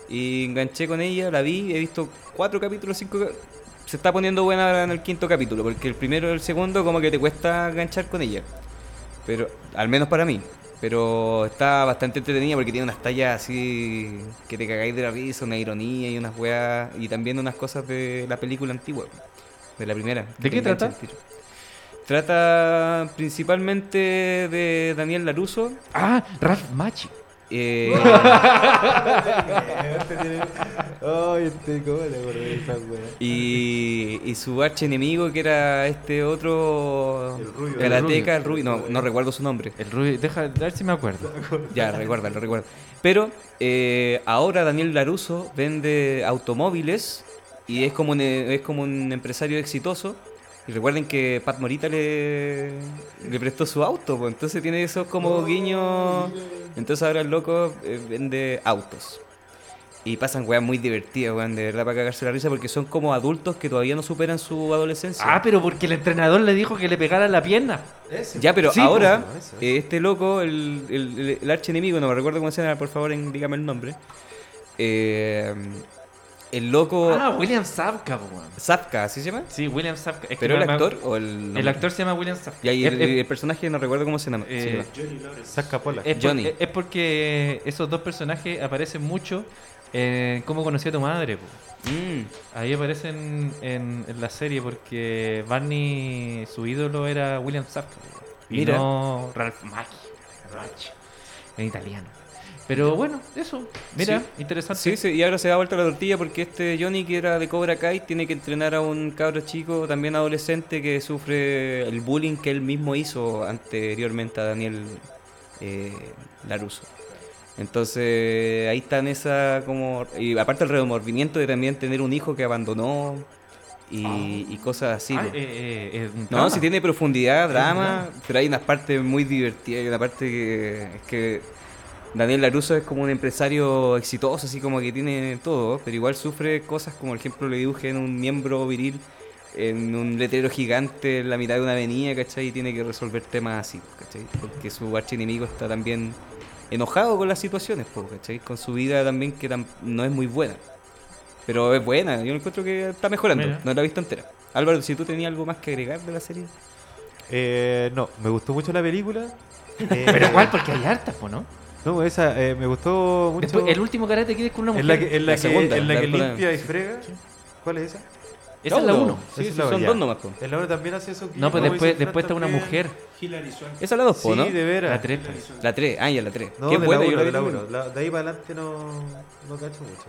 Y enganché con ella, la vi, he visto cuatro capítulos, cinco Se está poniendo buena ahora en el quinto capítulo, porque el primero y el segundo como que te cuesta enganchar con ella. Pero, al menos para mí. Pero está bastante entretenida porque tiene unas tallas así que te cagáis de la risa, una ironía y unas weas. Y también unas cosas de la película antigua, de la primera. ¿De qué trata? Trata principalmente de Daniel Laruso, Ah, Ralph Machi. Eh, este, y, y su archienemigo que era este otro El rubio. karateca, El el rubio, no, no recuerdo su nombre. El rubio, deja, a ver si me acuerdo. Ya, recuerda, lo recuerdo. Pero eh, ahora Daniel Laruso vende automóviles y es como un, es como un empresario exitoso. Y recuerden que Pat Morita le, le prestó su auto, pues, entonces tiene esos como guiños. Entonces ahora el loco eh, vende autos. Y pasan weas muy divertidas, weón, de verdad para cagarse la risa, porque son como adultos que todavía no superan su adolescencia. Ah, pero porque el entrenador le dijo que le pegara la pierna. Ya, pero Sí, ahora, pues, eso, eso. eh, este loco, el, el, el- el archienemigo, no me recuerdo cómo se llama, por favor, en- dígame el nombre. Eh, el loco. Ah, William Zabka, weón. Zapka, ¿así se llama? Sí, William Zabka. Es ¿Pero el actor o el.? El actor se llama William Zabka. Y ahí el, personaje no recuerdo cómo se llama. Eh, se llama. Johnny Lawrence. Saca pola. Es, por- Johnny. es porque esos dos personajes aparecen mucho en Cómo conocí a tu madre. Mm, Ahí aparecen en, en la serie porque Barney, su ídolo era William Zabka. Y Mira. no Ralph. Macchio, En italiano. Pero bueno, eso. Mira, Sí. interesante. Sí, sí, y ahora se da vuelta la tortilla porque este Johnny, que era de Cobra Kai, tiene que entrenar a un cabro chico, también adolescente, que sufre el bullying que él mismo hizo anteriormente a Daniel eh, Laruso. Entonces ahí está en esa como... Y aparte el remordimiento de también tener un hijo que abandonó y, y cosas así. Ah, eh, eh, No, si tiene profundidad, drama, pero hay unas partes muy divertidas, hay una parte que, es que Daniel Laruso es como un empresario exitoso, así como que tiene todo, pero igual sufre cosas como, por ejemplo, le dibujen un miembro viril en un letrero gigante en la mitad de una avenida, ¿cachai? Y tiene que resolver temas así, ¿cachai? Porque su archienemigo está también enojado con las situaciones, ¿cachai? Con su vida también que tam- no es muy buena. Pero es buena, yo encuentro que está mejorando, Mira. no la he visto entera. Álvaro, si tú tenías algo más que agregar de la serie. Eh, no, me gustó mucho la película. Eh, Pero igual, porque hay hartas, ¿no? No, esa eh, me gustó mucho. Después, el último karate que es con una mujer. en la que, en la La que, segunda, en la la que limpia y frega. ¿Cuál es esa? Esa es la Todo. 1. Sí, sí, la son dos nomás. El Laura también hace eso. No, pues después, después está una mujer. Hilary Swank. Esa es la dos, Sí, po, ¿no? de veras. La 3. La 3, ah, ya la 3. No, Qué de buena, la yo uno, la de vi la también. uno. La- de ahí para adelante no, no cacho mucho.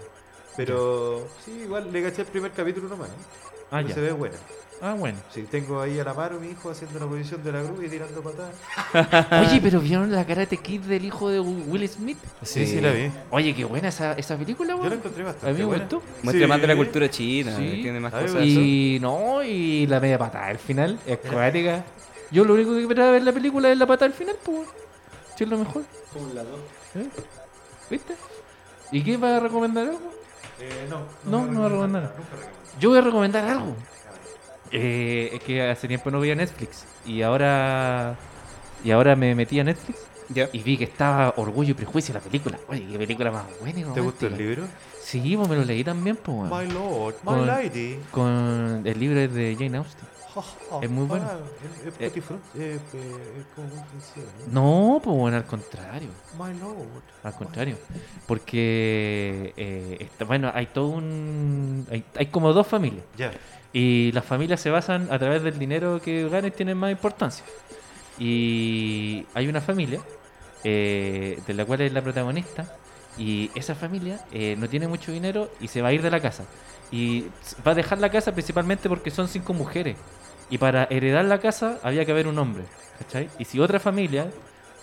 Pero sí, igual le caché el primer capítulo nomás. ¿eh? Ah, ya. Se ve buena. Ah, bueno. Sí, tengo ahí a la mano mi hijo haciendo la posición de la cruz y tirando patadas. Oye, pero ¿vieron la Karate Kid del hijo de Will Smith? Sí, sí, la vi. Oye, qué buena esa, esa película, Yo la weón. encontré A bastante mí me gustó. Muestra Sí. más de la cultura china, Sí. tiene más A cosas. Y no, y la media patada al final, es cuática. Yo lo único que esperaba ver la película es la patada al final, pues. Si es lo mejor. Como la. ¿eh? ¿Viste? ¿Y qué va a recomendar algo? Eh, no, No, no va a recomendar nada. Yo voy a recomendar algo. Eh, es que hace tiempo no veía Netflix. Y ahora. Y ahora me metí a Netflix y vi que estaba Orgullo y Prejuicio la película. Oye, qué película más buena ¿Te gustó el romántica. libro? Sí, pues me lo leí también, pues. My Lord, my Con- lady. Con el libro es de Jane Austen. Es muy bueno. Es- es Eh. ¿no? Pues bueno, al contrario. My Lord. Al contrario. Porque, eh, está- bueno, hay todo un. Hay, hay como dos familias. Y las familias se basan a través del dinero que ganan tienen más importancia. Y hay una familia eh, de la cual es la protagonista. Y esa familia eh, no tiene mucho dinero y se va a ir de la casa. Y va a dejar la casa principalmente porque son cinco mujeres. Y para heredar la casa había que haber un hombre. ¿cachai? Y si otra familia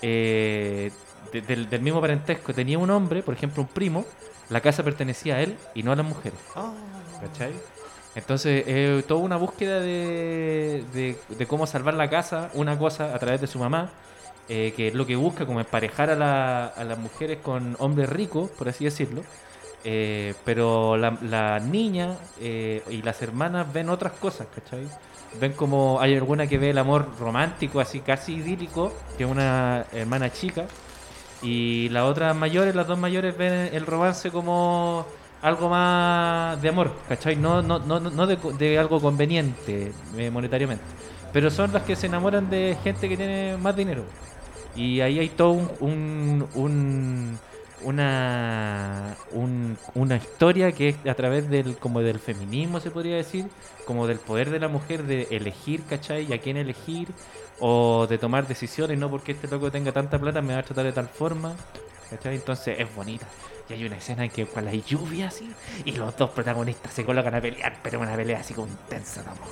eh, de- del, del mismo parentesco tenía un hombre, por ejemplo un primo, la casa pertenecía a él y no a las mujeres. Ah, ¿Cachai? Entonces, eh, toda una búsqueda de, de- de cómo salvar la casa, una cosa a través de su mamá, eh, que es lo que busca, como emparejar a, la- a las mujeres con hombres ricos, por así decirlo. Eh, pero la, la niña eh, y las hermanas ven otras cosas, ¿cachai? Ven como hay alguna que ve el amor romántico, así casi idílico, que es una hermana chica, y las otras mayores, las dos mayores, ven el romance como algo más de amor, ¿cachai? No, no, no, no de, de algo conveniente eh, monetariamente. Pero son las que se enamoran de gente que tiene más dinero. Y ahí hay todo un, un- un- una, un- una historia que es a través del, como del feminismo, se podría decir, como del poder de la mujer de elegir, ¿cachai? Y a quién elegir, o de tomar decisiones, no porque este loco tenga tanta plata me va a tratar de tal forma. ¿cachai? Entonces es bonita. Y hay una escena en que cuando hay lluvia así, y los dos protagonistas se colocan a pelear, pero una pelea así como intensa de amor.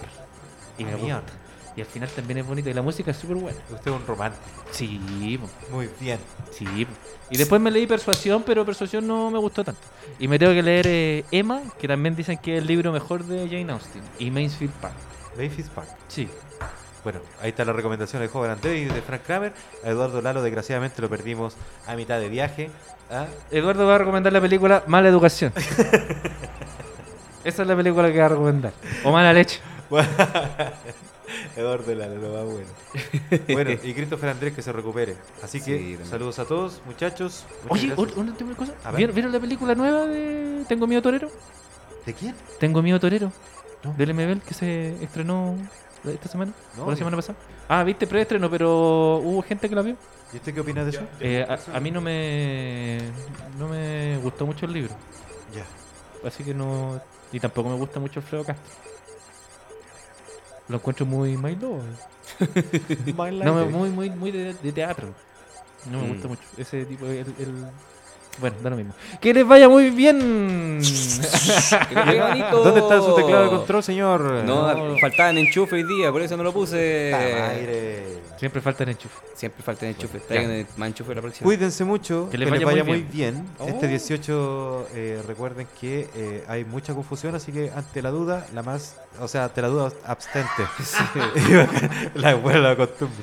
Y me gusta. Y al final también es bonito. Y la música es súper buena. Usted es un romántico. Sí, po, Muy bien. sí. po. Y después me leí Persuasión, pero Persuasión no me gustó tanto. Y me tengo que leer eh, Emma, que también dicen que es el libro mejor de Jane Austen. Y Mansfield Park. Memphis Park. Sí. Bueno, ahí está la recomendación de Joven y de Frank Kramer. A Eduardo Lalo, desgraciadamente, lo perdimos a mitad de viaje. ¿ah? Eduardo va a recomendar la película Mala Educación. Esa es la película que va a recomendar. O Mala Leche. Eduardo Lalo, lo va bueno. Bueno, y Christopher Andrés que se recupere. Así que, Sí, saludos a todos, muchachos. Oye, una última cosa. ¿Vieron, vieron la película nueva de Tengo Miedo Torero? ¿De quién? Tengo Miedo Torero. No. Del MBL que se estrenó esta semana. No, o la semana pasada. Ah, viste preestreno, pero hubo gente que la vio. ¿Y usted qué opina de eso? Eh, a, a mí no me no me gustó mucho el libro. Ya. Así que no. Y tampoco me gusta mucho Alfredo Castro. Lo encuentro muy Milo. No, me- muy, muy, muy de, de teatro. No me Mm. gusta mucho ese tipo el- el- Bueno, da lo mismo. Que les vaya muy bien. ¿Dónde está su teclado de control, señor? No, No. faltaban enchufe hoy día, por eso no lo puse. Madre. Siempre faltan enchufe. Siempre faltan enchufe. Traigan más enchufe la próxima. Cuídense mucho, que les vaya, muy bien. Este Oh. 18, eh, recuerden que eh, hay mucha confusión, así que ante la duda, la más, o sea, ante la duda, abstente. la buena costumbre.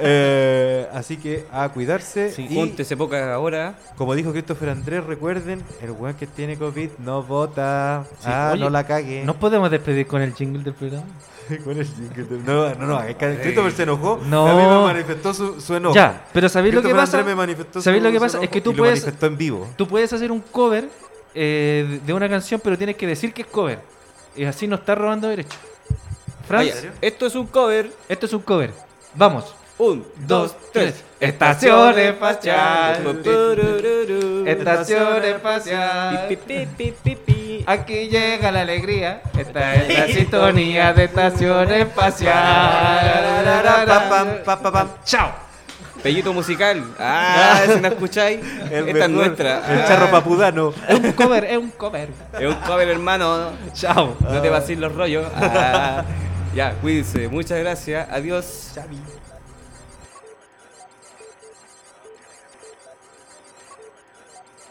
Eh, así que a cuidarse. Sí, y Júntese poca hora. como dijo Christopher Andrés, recuerden, el weón que tiene COVID no vota. ah, Oye, no la cague. ¿Nos podemos despedir con el jingle del programa? Con el jingle del- no, no, no, es que Christopher se enojó. No. A mí me manifestó su, su enojo. Ya, pero ¿sabéis lo que Christopher pasa? Andrés me manifestó ¿Sabéis su- lo que pasa? Es que tú puedes- manifestó en vivo. Tú puedes hacer un cover eh, de una canción, pero tienes que decir que es cover. Y así no estás robando derechos. Franz, esto es un cover. esto es un cover. Vamos. Un, dos, tres. Estación espacial. Estación espacial. Aquí llega la alegría. Esta es la sintonía de estación espacial. Chao. Pellito musical. Ah, si no escucháis. El Esta es mejor, nuestra. El Ah, charro papudano. Es un cover, es un cover. Es un cover, hermano. Chao. No te vaciles los rollos. Ah, ya, cuídense. Muchas gracias. Adiós. Chavi.